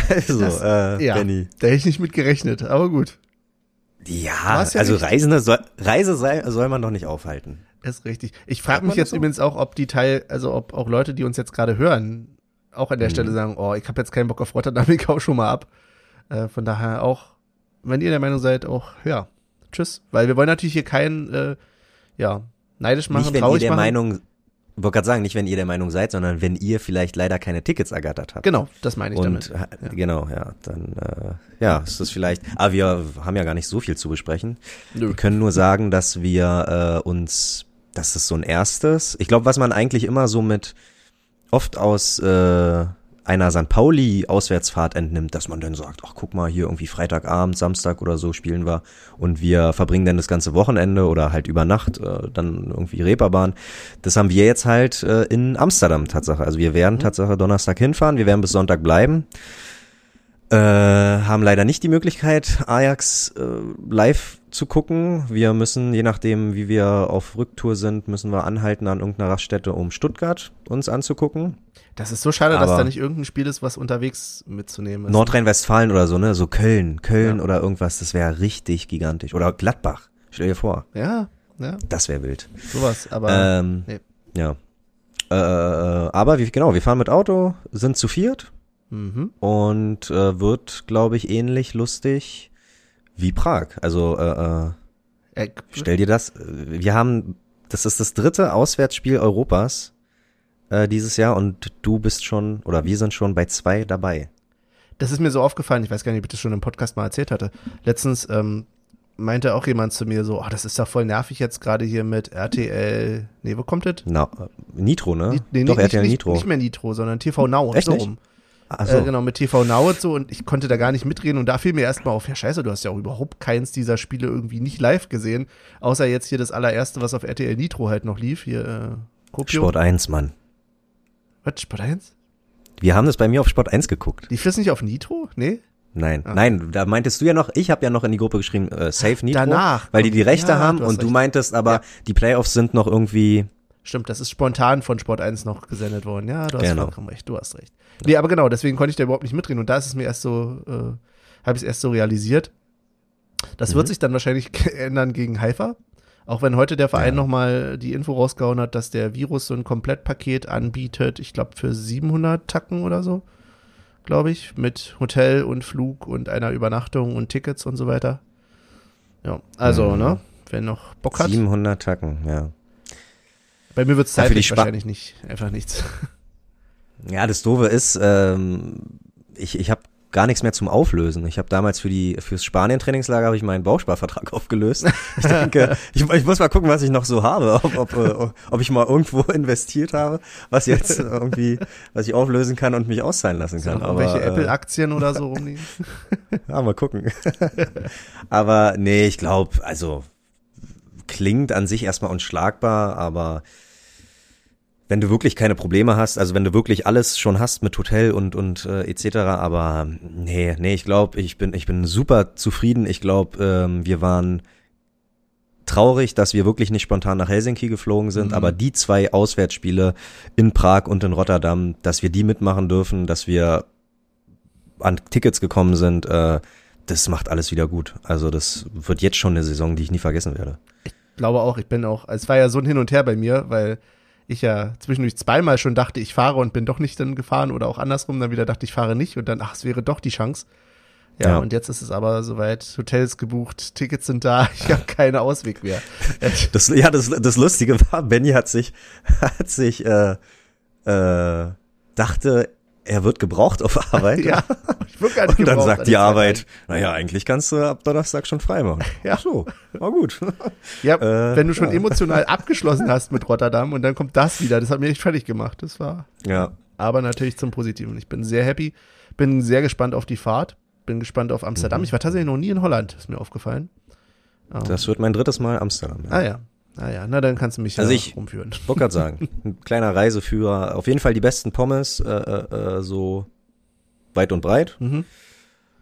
also, äh, Ja, Benny. da hätte ich nicht mit gerechnet, aber gut. Ja, ja also nicht. Reisende soll, Reise sei, soll man doch nicht aufhalten. Ist richtig. Ich frage mich jetzt so? übrigens auch, ob die Teil, also ob auch Leute, die uns jetzt gerade hören, auch an der Mhm. Stelle sagen, oh, ich habe jetzt keinen Bock auf Rotterdam, ich hau schon mal ab. Äh, von daher auch, wenn ihr der Meinung seid, auch, ja, tschüss. Weil wir wollen natürlich hier keinen, äh, ja, neidisch machen, nicht, wenn ihr der machen. Meinung, wollte gerade sagen, nicht, wenn ihr der Meinung seid, sondern wenn ihr vielleicht leider keine Tickets ergattert habt. Genau, das meine ich Und damit. äh, genau, ja, dann äh, ja, ist das vielleicht. Aber wir haben ja gar nicht so viel zu besprechen. Nö. Wir können nur sagen, dass wir äh, uns, das ist so ein erstes. Ich glaube, was man eigentlich immer so mit oft aus äh, einer St. Pauli-Auswärtsfahrt entnimmt, dass man dann sagt, ach guck mal, hier irgendwie Freitagabend, Samstag oder so spielen wir und wir verbringen dann das ganze Wochenende oder halt über Nacht äh, dann irgendwie Reeperbahn. Das haben wir jetzt halt äh, in Amsterdam Tatsache. Also wir werden Tatsache Donnerstag hinfahren, wir werden bis Sonntag bleiben. Äh, haben leider nicht die Möglichkeit, Ajax äh, live zu gucken. Wir müssen, je nachdem, wie wir auf Rücktour sind, müssen wir anhalten an irgendeiner Raststätte, um Stuttgart uns anzugucken. Das ist so schade, dass Aber- da nicht irgendein Spiel ist, was unterwegs mitzunehmen ist. Nordrhein-Westfalen oder so, ne? So Köln, Köln Ja. oder irgendwas, das wäre richtig gigantisch. Oder Gladbach. Stell dir vor, Ja, ja, das wäre wild. sowas. Aber Ähm, nee. Ja. Äh, aber wie, genau, wir fahren mit Auto, sind zu viert mhm. und äh, wird, glaube ich, ähnlich lustig wie Prag. Also äh, äh, Äh, stell dir das, äh, wir haben, das ist das dritte Auswärtsspiel Europas äh, dieses Jahr und du bist schon, oder wir sind schon bei zwei dabei. Das ist mir so aufgefallen, ich weiß gar nicht, ob ich das schon im Podcast mal erzählt hatte. Letztens ähm, meinte auch jemand zu mir so, oh, das ist ja voll nervig jetzt gerade hier mit RTL, nee, wo kommt das? Na, äh, Nitro, ne? Ni- nee, Doch, nicht, RTL nicht, Nitro. Nicht mehr Nitro, sondern TV Now und Echt so rum. So. Äh, genau, mit TV Now und so und ich konnte da gar nicht mitreden und da fiel mir erstmal auf, ja scheiße, du hast ja auch überhaupt keins dieser Spiele irgendwie nicht live gesehen, außer jetzt hier das allererste, was auf RTL Nitro halt noch lief, hier äh, Kopio. Sport 1, Mann. Was, Sport 1? Wir haben das bei mir auf Sport 1 geguckt. Lief das nicht auf Nitro? Nee? Nein, Ah. nein, da meintest du ja noch, ich habe ja noch in die Gruppe geschrieben, äh, Safe Nitro, Danach. weil die die Rechte Ja, haben du und du meintest aber, Ja. die Playoffs sind noch irgendwie, Stimmt, das ist spontan von Sport 1 noch gesendet worden. Ja, du hast Genau. vollkommen recht, du hast recht. Nee, aber genau, deswegen konnte ich da überhaupt nicht mitreden und da ist es mir erst so, äh, habe ich es erst so realisiert. Das wird Mhm. sich dann wahrscheinlich ändern gegen Haifa. Auch wenn heute der Verein Ja. nochmal die Info rausgehauen hat, dass der Virus so ein Komplettpaket anbietet, ich glaube für 700 Tacken oder so, glaube ich, mit Hotel und Flug und einer Übernachtung und Tickets und so weiter. Ja, also, Mhm. ne, wer noch Bock hat. 700 Tacken, ja. Bei mir wird es zeitlich wahrscheinlich nicht, einfach nichts. Ja, das Doofe ist, ähm, ich, ich habe gar nichts mehr zum Auflösen. Ich habe damals für die fürs Spanien-Trainingslager habe ich meinen Bausparvertrag aufgelöst. Ich denke, ich, ich muss mal gucken, was ich noch so habe, ob, ob, äh, ob ich mal irgendwo investiert habe, was jetzt irgendwie, was ich auflösen kann und mich auszahlen lassen kann. Aber, irgendwelche äh, Apple-Aktien oder so rumliegen? Ja, mal gucken. aber nee, ich glaube, also klingt an sich erstmal unschlagbar, aber wenn du wirklich keine Probleme hast, also wenn du wirklich alles schon hast mit Hotel und und äh, etc., aber nee, nee, ich glaube, ich bin ich bin super zufrieden. Ich glaube, ähm, wir waren traurig, dass wir wirklich nicht spontan nach Helsinki geflogen sind, Mhm. aber die zwei Auswärtsspiele in Prag und in Rotterdam, dass wir die mitmachen dürfen, dass wir an Tickets gekommen sind, äh, das macht alles wieder gut. Also das wird jetzt schon eine Saison, die ich nie vergessen werde. glaube auch, ich bin auch, es war ja so ein Hin und Her bei mir, weil ich ja zwischendurch zweimal schon dachte, ich fahre und bin doch nicht dann gefahren oder auch andersrum, dann wieder dachte, ich fahre nicht und dann, ach, es wäre doch die Chance. Ja, Ja. und jetzt ist es aber soweit, Hotels gebucht, Tickets sind da, ich habe keinen Ausweg mehr. Das, ja, das, das Lustige war, Benny hat sich, hat sich, äh, äh, dachte, er wird gebraucht auf Arbeit. ja, ich bin gar nicht Und dann sagt die Arbeit, naja, eigentlich kannst du ab Donnerstag schon frei machen. Ja. Ach so, war gut. Ja, Äh, wenn du schon ja. emotional abgeschlossen hast mit Rotterdam und dann kommt das wieder, das hat mir echt fertig gemacht. Das war ja, aber natürlich zum Positiven. Ich bin sehr happy, bin sehr gespannt auf die Fahrt, bin gespannt auf Amsterdam. Mhm. Ich war tatsächlich noch nie in Holland, ist mir aufgefallen. Ähm, das wird mein drittes Mal Amsterdam. Ja. Ah ja. Ah ja, na dann kannst du mich Also ja ich- rumführen. Ich wollte gerade sagen, ein kleiner Reiseführer, auf jeden Fall die besten Pommes, äh, äh, äh, so weit und breit. Mhm.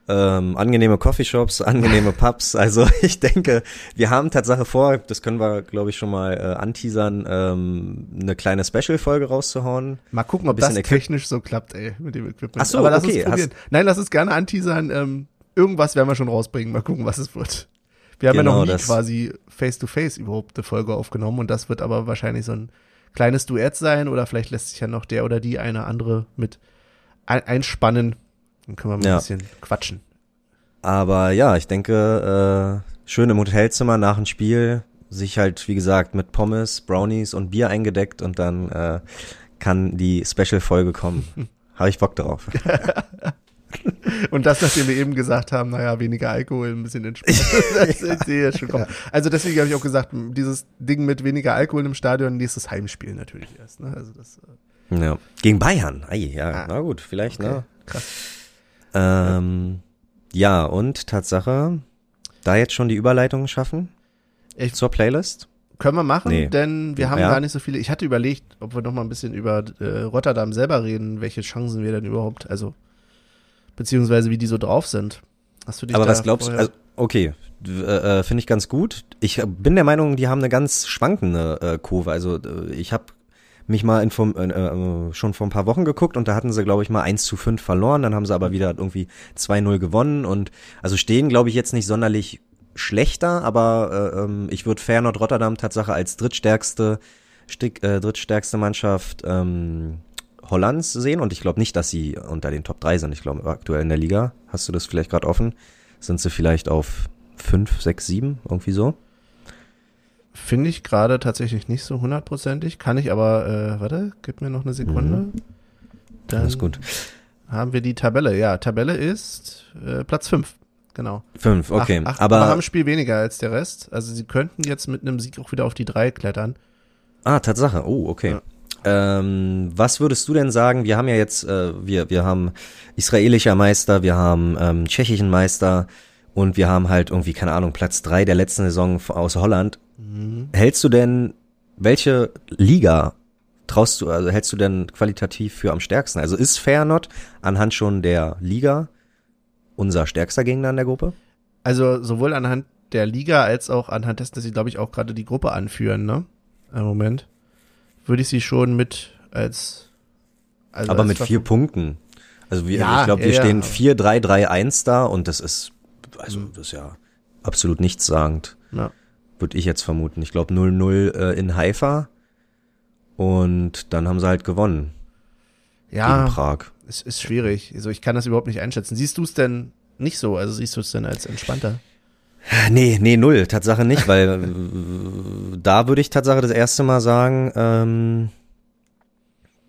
Ähm, angenehme Coffeeshops, angenehme Pubs. Also ich denke, wir haben Tatsache vor, das können wir, glaube ich, schon mal äh, anteasern, ähm, eine kleine Special-Folge rauszuhauen. Mal gucken, ob das technisch so klappt, ey, mit dem Equipment. Ach so, Aber lass okay, uns probieren. Nein, lass uns gerne anteasern. Ähm, irgendwas werden wir schon rausbringen. Mal gucken, was es wird. Wir haben ja Genau, noch nie das- quasi face-to-face überhaupt eine Folge aufgenommen und das wird aber wahrscheinlich so ein kleines Duett sein oder vielleicht lässt sich ja noch der oder die eine andere mit ein einspannen. Dann können wir mal Ja. ein bisschen quatschen. Aber ja, ich denke, äh, schön im Hotelzimmer nach dem Spiel, sich halt, wie gesagt, mit Pommes, Brownies und Bier eingedeckt und dann äh, kann die Special-Folge kommen. Habe ich Bock drauf. Und das, nachdem wir eben gesagt haben, naja, weniger Alkohol, ein bisschen entspannt. das, ich sehe ja schon kommen. Also deswegen habe ich auch gesagt, dieses Ding mit weniger Alkohol im Stadion, nächstes Heimspiel natürlich erst. Ne? Also das, äh, Ja. Gegen Bayern. Ei, ja, Ah. na gut, vielleicht, okay, ne? krass. Ähm, ja, und Tatsache, da jetzt schon die Überleitung schaffen Ich- zur Playlist. Können wir machen, Nee. denn wir haben Ja. gar nicht so viele. Ich hatte überlegt, ob wir noch mal ein bisschen über äh, Rotterdam selber reden, welche Chancen wir denn überhaupt, also beziehungsweise wie die so drauf sind. Hast du dich Aber was glaubst du? Also, okay, äh, äh, finde ich ganz gut. Ich bin der Meinung, die haben eine ganz schwankende äh, Kurve. Also äh, ich habe mich mal inform äh, äh, schon vor ein paar Wochen geguckt und da hatten sie, glaube ich, mal 1 zu 5 verloren. Dann haben sie aber wieder irgendwie 2-0 gewonnen und also stehen, glaube ich, jetzt nicht sonderlich schlechter, aber äh, ähm, ich würde Feyenoord Rotterdam Tatsache als drittstärkste Stick, äh, drittstärkste Mannschaft ähm, Hollands sehen und ich glaube nicht, dass sie unter den Top 3 sind. Ich glaube aktuell in der Liga, hast du das vielleicht gerade offen, sind sie vielleicht auf 5, 6, 7, irgendwie so. Finde ich gerade tatsächlich nicht so hundertprozentig. Kann ich aber, äh, warte, gib mir noch eine Sekunde. Dann Alles gut. haben wir die Tabelle. Ja, Tabelle ist äh, Platz 5. Genau. 5, okay. Acht, acht, aber haben ein Spiel weniger als der Rest. Also sie könnten jetzt mit einem Sieg auch wieder auf die 3 klettern. Ah, Tatsache. Oh, okay. Ähm, was würdest du denn sagen? Wir haben ja jetzt, äh, wir, wir haben israelischer Meister, wir haben ähm, tschechischen Meister und wir haben halt irgendwie, keine Ahnung, Platz drei der letzten Saison aus Holland. Hältst du denn, welche Liga traust du, also hältst du denn qualitativ für am stärksten? Also ist Feyenoord anhand schon der Liga unser stärkster Gegner in der Gruppe? Also sowohl anhand der Liga als auch anhand dessen, dass sie, glaube ich, auch gerade die Gruppe anführen, ne? Im Moment. Würde ich sie schon mit als. Also Aber als mit vier Punkten. Also wir, Ja, ich glaube, wir ja, stehen ja. 4-3-3-1 da und das ist, also das ist ja absolut nichtssagend, Ja. würde ich jetzt vermuten. Ich glaube 0-0 äh, in Haifa und dann haben sie halt gewonnen Ja, gegen Prag. es ist schwierig. Also ich kann das überhaupt nicht einschätzen. Siehst du es denn nicht so? Also siehst du es denn als entspannter? Nee, nee, null, Tatsache nicht, weil äh, da würde ich Tatsache das erste Mal sagen, ähm,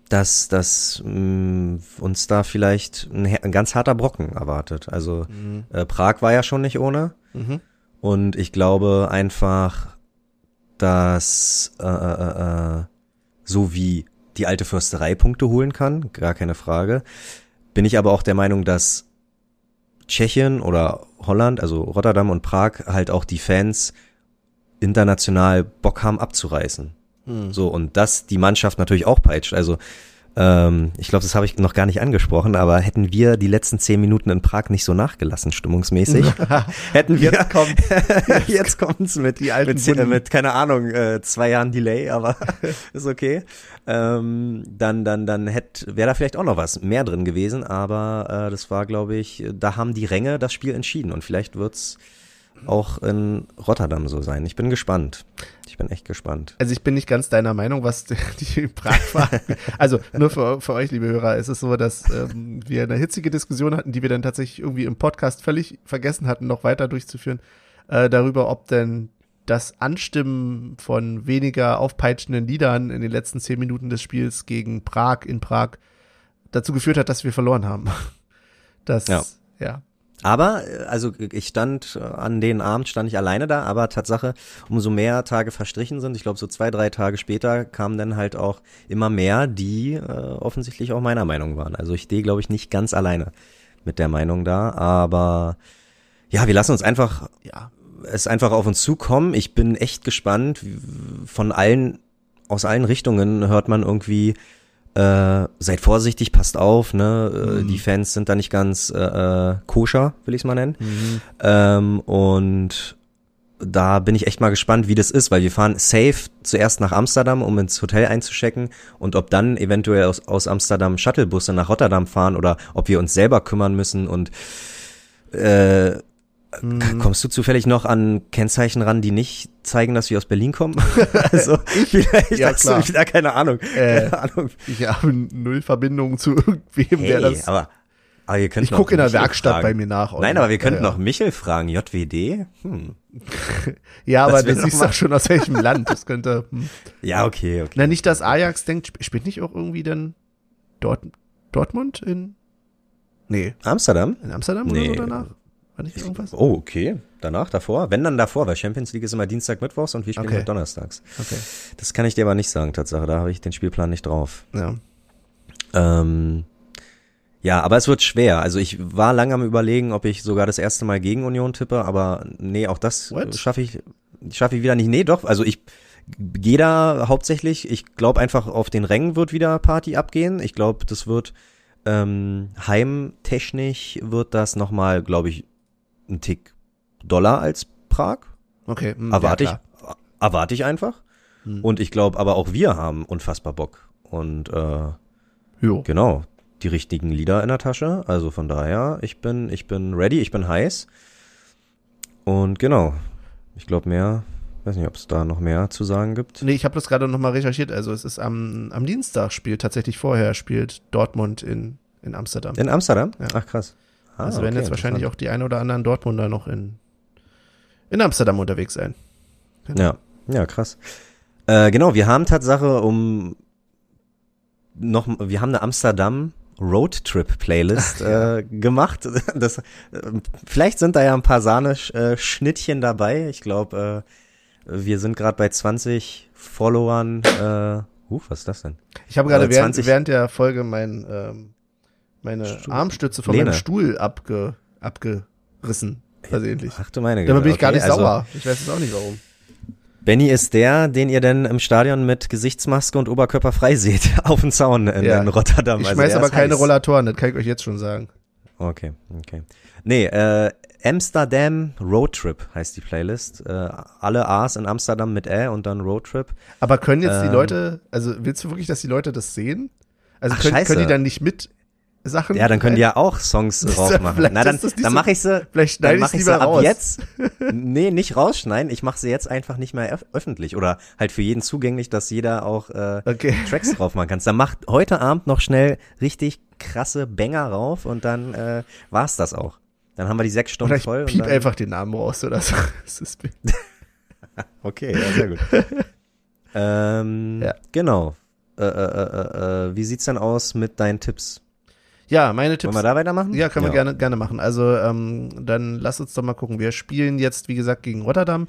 dass, dass mh, uns da vielleicht ein, ein ganz harter Brocken erwartet. Also äh, Prag war ja schon nicht ohne. Mhm. Und ich glaube einfach, dass äh, äh, äh, so wie die alte Fürsterei Punkte holen kann, gar keine Frage, bin ich aber auch der Meinung, dass Tschechien oder Holland, also Rotterdam und Prag, halt auch die Fans international Bock haben abzureißen. So, und das die Mannschaft natürlich auch peitscht. Also ähm, ich glaube, das habe ich noch gar nicht angesprochen, aber hätten wir die letzten zehn Minuten in Prag nicht so nachgelassen, stimmungsmäßig, hätten wir Jetzt kommt jetzt kommt's mit Die alten mit, Wunden. mit keine Ahnung äh, zwei Jahren Delay, aber ist okay. Ähm, dann dann dann hätte wäre da vielleicht auch noch was mehr drin gewesen, aber äh, das war glaube ich, da haben die Ränge das Spiel entschieden und vielleicht wird's auch in Rotterdam so sein. Ich bin gespannt. Ich bin echt gespannt. Also ich bin nicht ganz deiner Meinung, was die die Prag-Fahrt. also nur für, für euch, liebe Hörer, ist es so, dass ähm, wir eine hitzige Diskussion hatten, die wir dann tatsächlich irgendwie im Podcast völlig vergessen hatten, noch weiter durchzuführen, äh, darüber, ob denn das Anstimmen von weniger aufpeitschenden Liedern in den letzten zehn Minuten des Spiels gegen Prag in Prag dazu geführt hat, dass wir verloren haben. Das, Ja. ja. Aber, äh, also ich stand äh, an den Abend, stand ich alleine da, aber Tatsache, umso mehr Tage verstrichen sind, ich glaube so zwei, drei Tage später kamen dann halt auch immer mehr, die äh, offensichtlich auch meiner Meinung waren. Also ich stehe, glaube ich, nicht ganz alleine mit der Meinung da, aber ja, wir lassen uns einfach Ja. es einfach auf uns zukommen. Ich bin echt gespannt. Von allen, aus allen Richtungen hört man irgendwie, äh, seid vorsichtig, passt auf, ne? Äh, Die Fans sind da nicht ganz äh, äh, koscher, will ich es mal nennen. Ähm, und da bin ich echt mal gespannt, wie das ist, weil wir fahren safe zuerst nach Amsterdam, um ins Hotel einzuchecken und ob dann eventuell aus, aus Amsterdam Shuttlebusse nach Rotterdam fahren oder ob wir uns selber kümmern müssen und äh, Kommst du zufällig noch an Kennzeichen ran, die nicht zeigen, dass wir aus Berlin kommen? also vielleicht Ja, hast klar. du wieder keine Ahnung. Äh, keine Ahnung. Ich habe null Verbindung zu irgendwem, der Hey, das. aber, aber ihr könnt ich gucke in der Werkstatt fragen. bei mir nach. Nein, Olli. aber wir könnten ja, noch Michel fragen. JWD? Hm. Ja, aber Das du will doch siehst mal- doch schon aus welchem Land. Das könnte. Hm. Ja, okay, okay. Na, nicht, dass Ajax denkt, sp- spielt nicht auch irgendwie denn Dort, Dortmund in. Nee, Amsterdam? in Amsterdam Nee. oder so danach? War nicht irgendwas? Oh, okay. Danach, davor? Wenn dann davor, weil Champions League ist immer Dienstag, Mittwochs und wir spielen Okay. donnerstags. Okay. Das kann ich dir aber nicht sagen, Tatsache. Da habe ich den Spielplan nicht drauf. Ja. Ähm, ja, aber es wird schwer. Also ich war lange am überlegen, ob ich sogar das erste Mal gegen Union tippe, aber nee, auch das schaffe ich, schaffe ich wieder nicht. Nee, doch, also ich gehe da hauptsächlich, ich glaube einfach auf den Rängen wird wieder Party abgehen. Ich glaube, das wird Ähm, heimtechnisch wird das nochmal, glaube ich, ein Tick doller als Prag. Okay. hm, Erwarte ja, ich, erwarte ich einfach. Hm. Und ich glaube, aber auch wir haben unfassbar Bock. Und äh, Jo. genau, die richtigen Lieder in der Tasche. Also von daher, ich bin, ich bin ready, ich bin heiß. Und genau, ich glaube mehr, weiß nicht, ob es da noch mehr zu sagen gibt. Nee, ich habe das gerade nochmal recherchiert. Also es ist am, am Dienstag spielt, tatsächlich vorher spielt Dortmund in, in Amsterdam. In Amsterdam? Ja. Ach krass. Ah, also werden okay, jetzt wahrscheinlich auch die ein oder anderen Dortmunder noch in, in Amsterdam unterwegs sein. Ja, ja, krass. Äh, genau, wir haben Tatsache um noch, wir haben eine Amsterdam Roadtrip Playlist äh, gemacht. Das, vielleicht sind da ja ein paar Sahne-Schnittchen dabei. Ich glaube, äh, wir sind gerade bei 20 Followern. Äh, uh, was ist das denn? Ich habe gerade Äh, während, 20 während der Folge mein, ähm, meine Stuhl- Armstütze von Lehne. meinem Stuhl abge, abgerissen. Versehentlich. Ach du meine Güte. Damit bin ich gar okay, nicht also, sauer. Ich weiß jetzt auch nicht warum. Benny ist der, den ihr denn im Stadion mit Gesichtsmaske und Oberkörper frei seht, auf dem Zaun in, Ja. in Rotterdam. Ich Also schmeiß der aber keine heiß. Rollatoren, das kann ich euch jetzt schon sagen. Okay, okay. Nee, äh, Amsterdam Roadtrip heißt die Playlist. Äh, alle A's in Amsterdam mit Ä und dann Roadtrip. Aber können jetzt die Ähm. Leute, also willst du wirklich, dass die Leute das sehen? Also Ach, können, können die dann nicht mit Sachen? Ja, dann können die ja auch Songs drauf machen. Na, dann, dann mache ich sie, Vielleicht dann schneide ich sie ab raus. jetzt. Nee, nicht rausschneiden. Ich mache sie jetzt einfach nicht mehr öf öffentlich oder halt für jeden zugänglich, dass jeder auch äh, Okay. Tracks drauf machen kann. Dann macht heute Abend noch schnell richtig krasse Banger rauf und dann äh, war's das auch. Dann haben wir die sechs Stunden Oder ich voll. piep einfach den Namen raus oder so. Okay, ja, sehr gut. ähm, Ja. Genau. Äh, äh, äh, äh, wie sieht's denn aus mit deinen Tipps? Ja, meine Tipps. Wollen wir da weitermachen? Ja, können wir gerne, gerne machen. Also, ähm, dann lass uns doch mal gucken. Wir spielen jetzt, wie gesagt, gegen Rotterdam.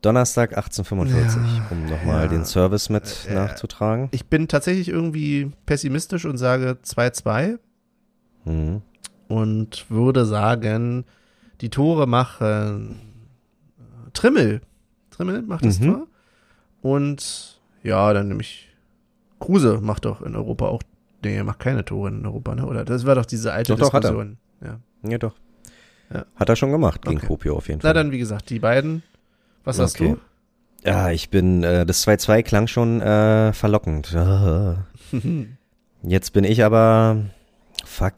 Donnerstag 1845, um nochmal ja. den Service mit Äh, nachzutragen. Ich bin tatsächlich irgendwie pessimistisch und sage 2-2 Mhm. und würde sagen, die Tore machen äh, Trimmel. Trimmel macht das Mhm. Tor. Und ja, dann nehme ich Kruse macht doch in Europa auch. Nee, er macht keine Tore in Europa, ne? Oder das war doch diese alte Doch, doch, hat er. Diskussion. Ja. Ja, doch. Ja. Hat er schon gemacht gegen Okay. Kopio auf jeden Na Fall. dann, wie gesagt, die beiden. Was hast Okay. Ja, ich bin, äh, das 2-2 klang schon äh, verlockend. Du? Jetzt bin ich aber, fuck.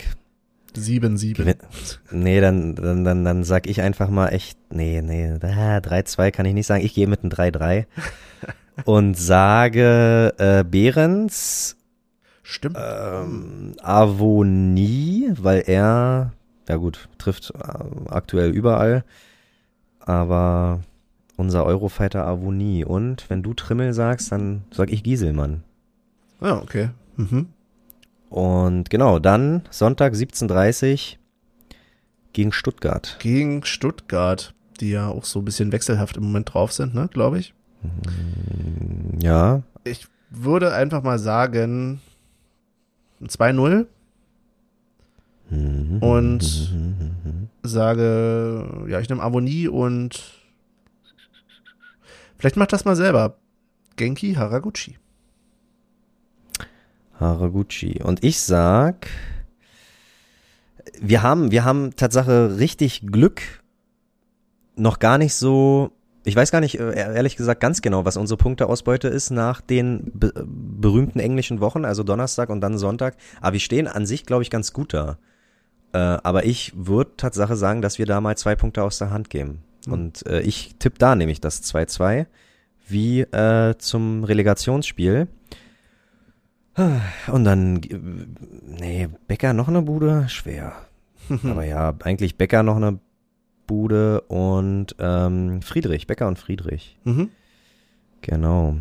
7-7. Gewinn- Nee, dann, dann, dann, dann sag ich einfach mal echt, nee, nee, ah, 3-2 kann ich nicht sagen. Ich gehe mit einem 3-3 und sage äh, Behrens Stimmt. ähm, Avonie, weil er, ja gut, trifft äh, aktuell überall, aber unser Eurofighter Avonie. Und wenn du Trimmel sagst, dann sag ich Gieselmann. Ja, okay. Mhm. Und genau, dann Sonntag 17.30 gegen Stuttgart. Gegen Stuttgart, die ja auch so ein bisschen wechselhaft im Moment drauf sind, ne, glaube ich. Ja, Ich würde einfach mal sagen 2-0 Mhm. Und- sage, ja, ich nehme Avonie und vielleicht macht das mal selber. Genki Haraguchi. Haraguchi. Und ich sag, wir haben, wir haben Tatsache richtig Glück, noch gar nicht so, ich weiß gar nicht, äh, ehrlich gesagt, ganz genau, was unsere Punkteausbeute ist nach den be berühmten englischen Wochen, also Donnerstag und dann Sonntag. Aber wir stehen an sich, glaube ich, ganz gut da. Äh, aber ich würde Tatsache sagen, dass wir da mal zwei Punkte aus der Hand geben. Hm. Und äh, ich tippe da nämlich das 2-2, wie äh, zum Relegationsspiel. Und dann, äh, nee, Becker noch eine Bude? Schwer. Aber ja, eigentlich Becker noch eine Bude und ähm, Friedrich, Becker und Friedrich. Mhm. Genau.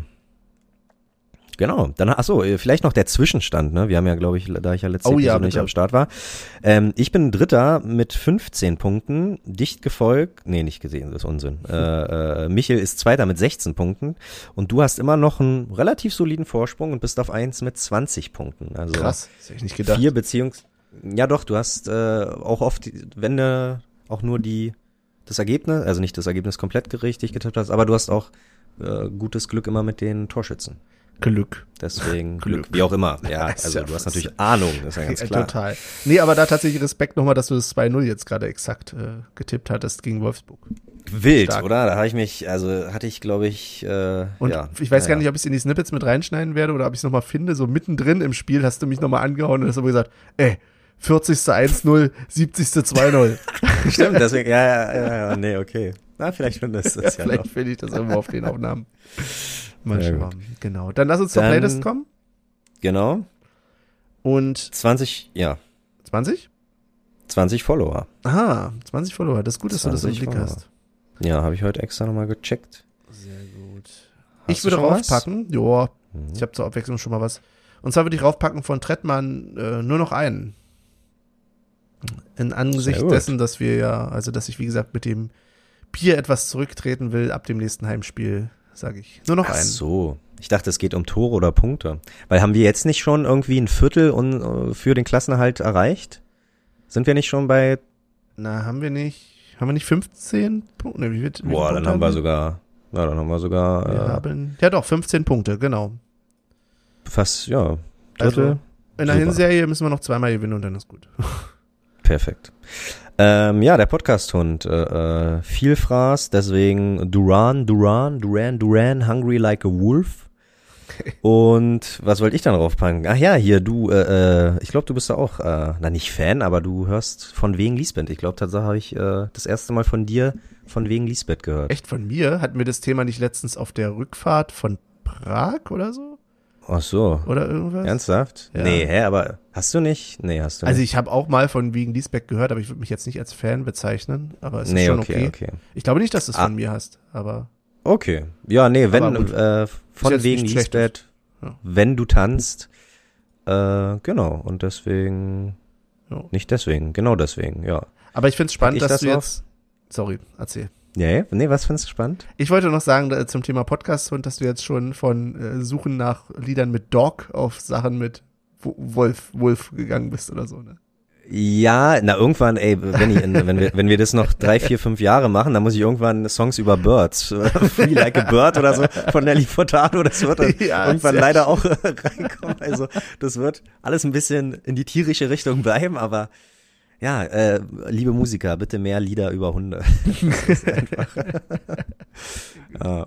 Genau, dann, ach so, äh, vielleicht noch der Zwischenstand, ne? Wir haben ja, glaube ich, da ich ja letzte Oh ja, Episode nicht am Start war. Ähm, ich bin Dritter mit 15 Punkten, dicht gefolgt, nee, nicht gesehen, das ist Unsinn. Äh, äh, Michel ist Zweiter mit 16 Punkten und du hast immer noch einen relativ soliden Vorsprung und bist auf eins mit 20 Punkten. Also Krass, das hätte ich nicht gedacht. vier Beziehungs... Ja doch, du hast äh, auch oft, die- wenn du auch nur die das Ergebnis, also nicht das Ergebnis komplett richtig getippt hast, aber du hast auch äh, gutes Glück immer mit den Torschützen. Glück. Deswegen Glück. Glück. Wie auch immer. Ja, also ja du hast natürlich Ahnung, das ist ja ganz Ja, klar. Total. Nee, aber da tatsächlich Respekt nochmal, dass du das 2-0 jetzt gerade exakt äh, getippt hattest gegen Wolfsburg. Wild, Stark. oder? Da habe ich mich, also hatte ich, glaube ich, äh, Und ja. ich weiß ja, gar nicht, ob ich es in die Snippets mit reinschneiden werde oder ob ich es nochmal finde. So mittendrin im Spiel hast du mich nochmal angehauen und hast aber gesagt, ey, 40. 1-0, 70. 2-0. Stimmt, deswegen, ja, ja, ja, ja, nee, okay. Na, vielleicht findest du Ja, es ja, vielleicht finde ich das irgendwo auf den Aufnahmen. Mal schauen. Genau. Dann lass uns zur Dann- Playlist kommen. Genau. Und 20, ja, 20? 20 Follower. Aha, 20 Follower. Das ist gut, dass du das im 20 Blick Follower. hast. Ja, habe ich heute extra nochmal gecheckt. Sehr gut. Hast ich würde raufpacken. Ja, Mhm. ich habe zur Abwechslung schon mal was. Und zwar würde ich raufpacken von Trettmann äh, nur noch einen. In Angesicht dessen, dass wir ja, also dass ich wie gesagt mit dem Bier etwas zurücktreten will ab dem nächsten Heimspiel, sage ich. Nur noch Ach einen. so. Ich dachte, es geht um Tore oder Punkte. Weil haben wir jetzt nicht schon irgendwie ein Viertel und, äh, für den Klassenerhalt erreicht? Sind wir nicht schon bei, Na, haben wir nicht, haben wir nicht 15 Punkte? Ne, wie wird, wie boah, dann haben wir sogar, ja, dann haben wir sogar Wir äh, haben, ja doch, 15 Punkte, genau. fast, ja, Drittel. Also, in der. Hinserie müssen wir noch zweimal gewinnen und dann ist gut. Perfekt. Ähm, ja, der Podcast-Hund, äh, äh, viel Fraß, deswegen Duran, Duran, Duran, Duran, Hungry Like a Wolf. Und was wollte ich dann draufpacken? Ach ja, hier, du, äh, äh, ich glaube, du bist da auch, äh, na nicht Fan, aber du hörst von wegen Lisbeth. Ich glaube, tatsächlich habe ich äh, das erste Mal von dir von wegen Lisbeth gehört. Echt von mir? Hatten wir das Thema nicht letztens auf der Rückfahrt von Prag oder so? Ach so. Oder irgendwas? Ernsthaft? Ja. Nee, hä, aber hast du nicht? Nee, hast du Also nicht. ich habe auch mal von wegen Lisbeck gehört, aber ich würde mich jetzt nicht als Fan bezeichnen. Aber es ist nee, schon okay, okay. okay. Ich glaube nicht, dass du es Ah. von mir hast, aber Okay. Ja, nee, wenn, äh, von wegen Ja. wenn du tanzt, äh, genau, und deswegen, Ja. nicht deswegen, genau deswegen, ja. aber ich finde es spannend, dass das du jetzt Sorry, erzähl. Ja, nee, was findest du spannend? Ich wollte noch sagen da, zum Thema Podcast und dass du jetzt schon von äh, Suchen nach Liedern mit Dog auf Sachen mit Wo- Wolf, Wolf gegangen bist oder so, ne? Ja, na irgendwann, ey, wenn, ich, wenn, wir, wenn wir das noch drei, vier, fünf Jahre machen, dann muss ich irgendwann Songs über Birds, Free Like a Bird oder so von Nelly Furtado, das wird dann Ja, irgendwann leider auch reinkommen. Also das wird alles ein bisschen in die tierische Richtung bleiben, aber ja, äh, liebe Musiker, bitte mehr Lieder über Hunde. Ja,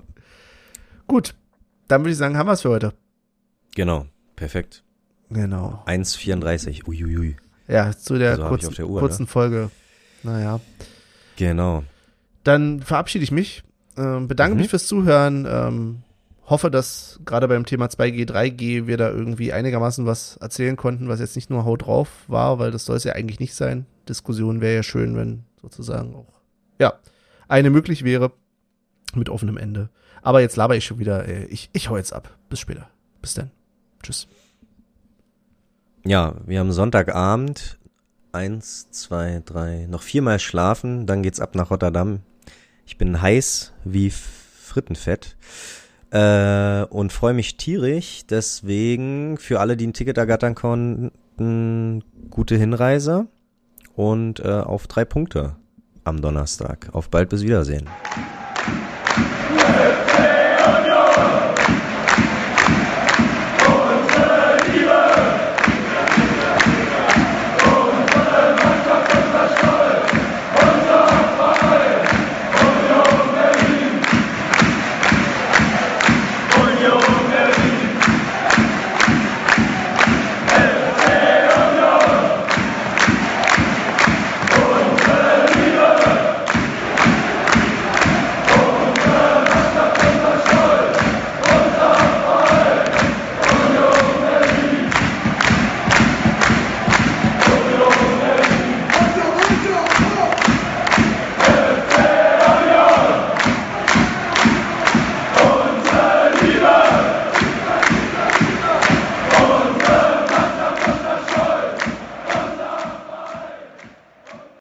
Gut, dann würde ich sagen, haben wir es für heute. genau, perfekt. Genau. 1,34, uiuiui. Ja, zu der Also kurzen, der Uhr, kurzen Folge. Naja. Genau. Dann verabschiede ich mich. Ähm, bedanke Mhm. mich fürs Zuhören. Ähm, hoffe, dass gerade beim Thema 2G, 3G wir da irgendwie einigermaßen was erzählen konnten, was jetzt nicht nur Haut drauf war, weil das soll es ja eigentlich nicht sein. Diskussion wäre ja schön, wenn sozusagen auch, ja, eine möglich wäre mit offenem Ende. Aber jetzt laber ich schon wieder. Äh, ich, ich hau jetzt ab. Bis später. Bis dann. Tschüss. Ja, wir haben Sonntagabend. Eins, zwei, drei, noch viermal schlafen, dann geht's ab nach Rotterdam. Ich bin heiß wie Frittenfett äh, und freue mich tierisch. Deswegen für alle, die ein Ticket ergattern konnten, gute Hinreise und äh, auf drei Punkte am Donnerstag. Auf bald bis Wiedersehen.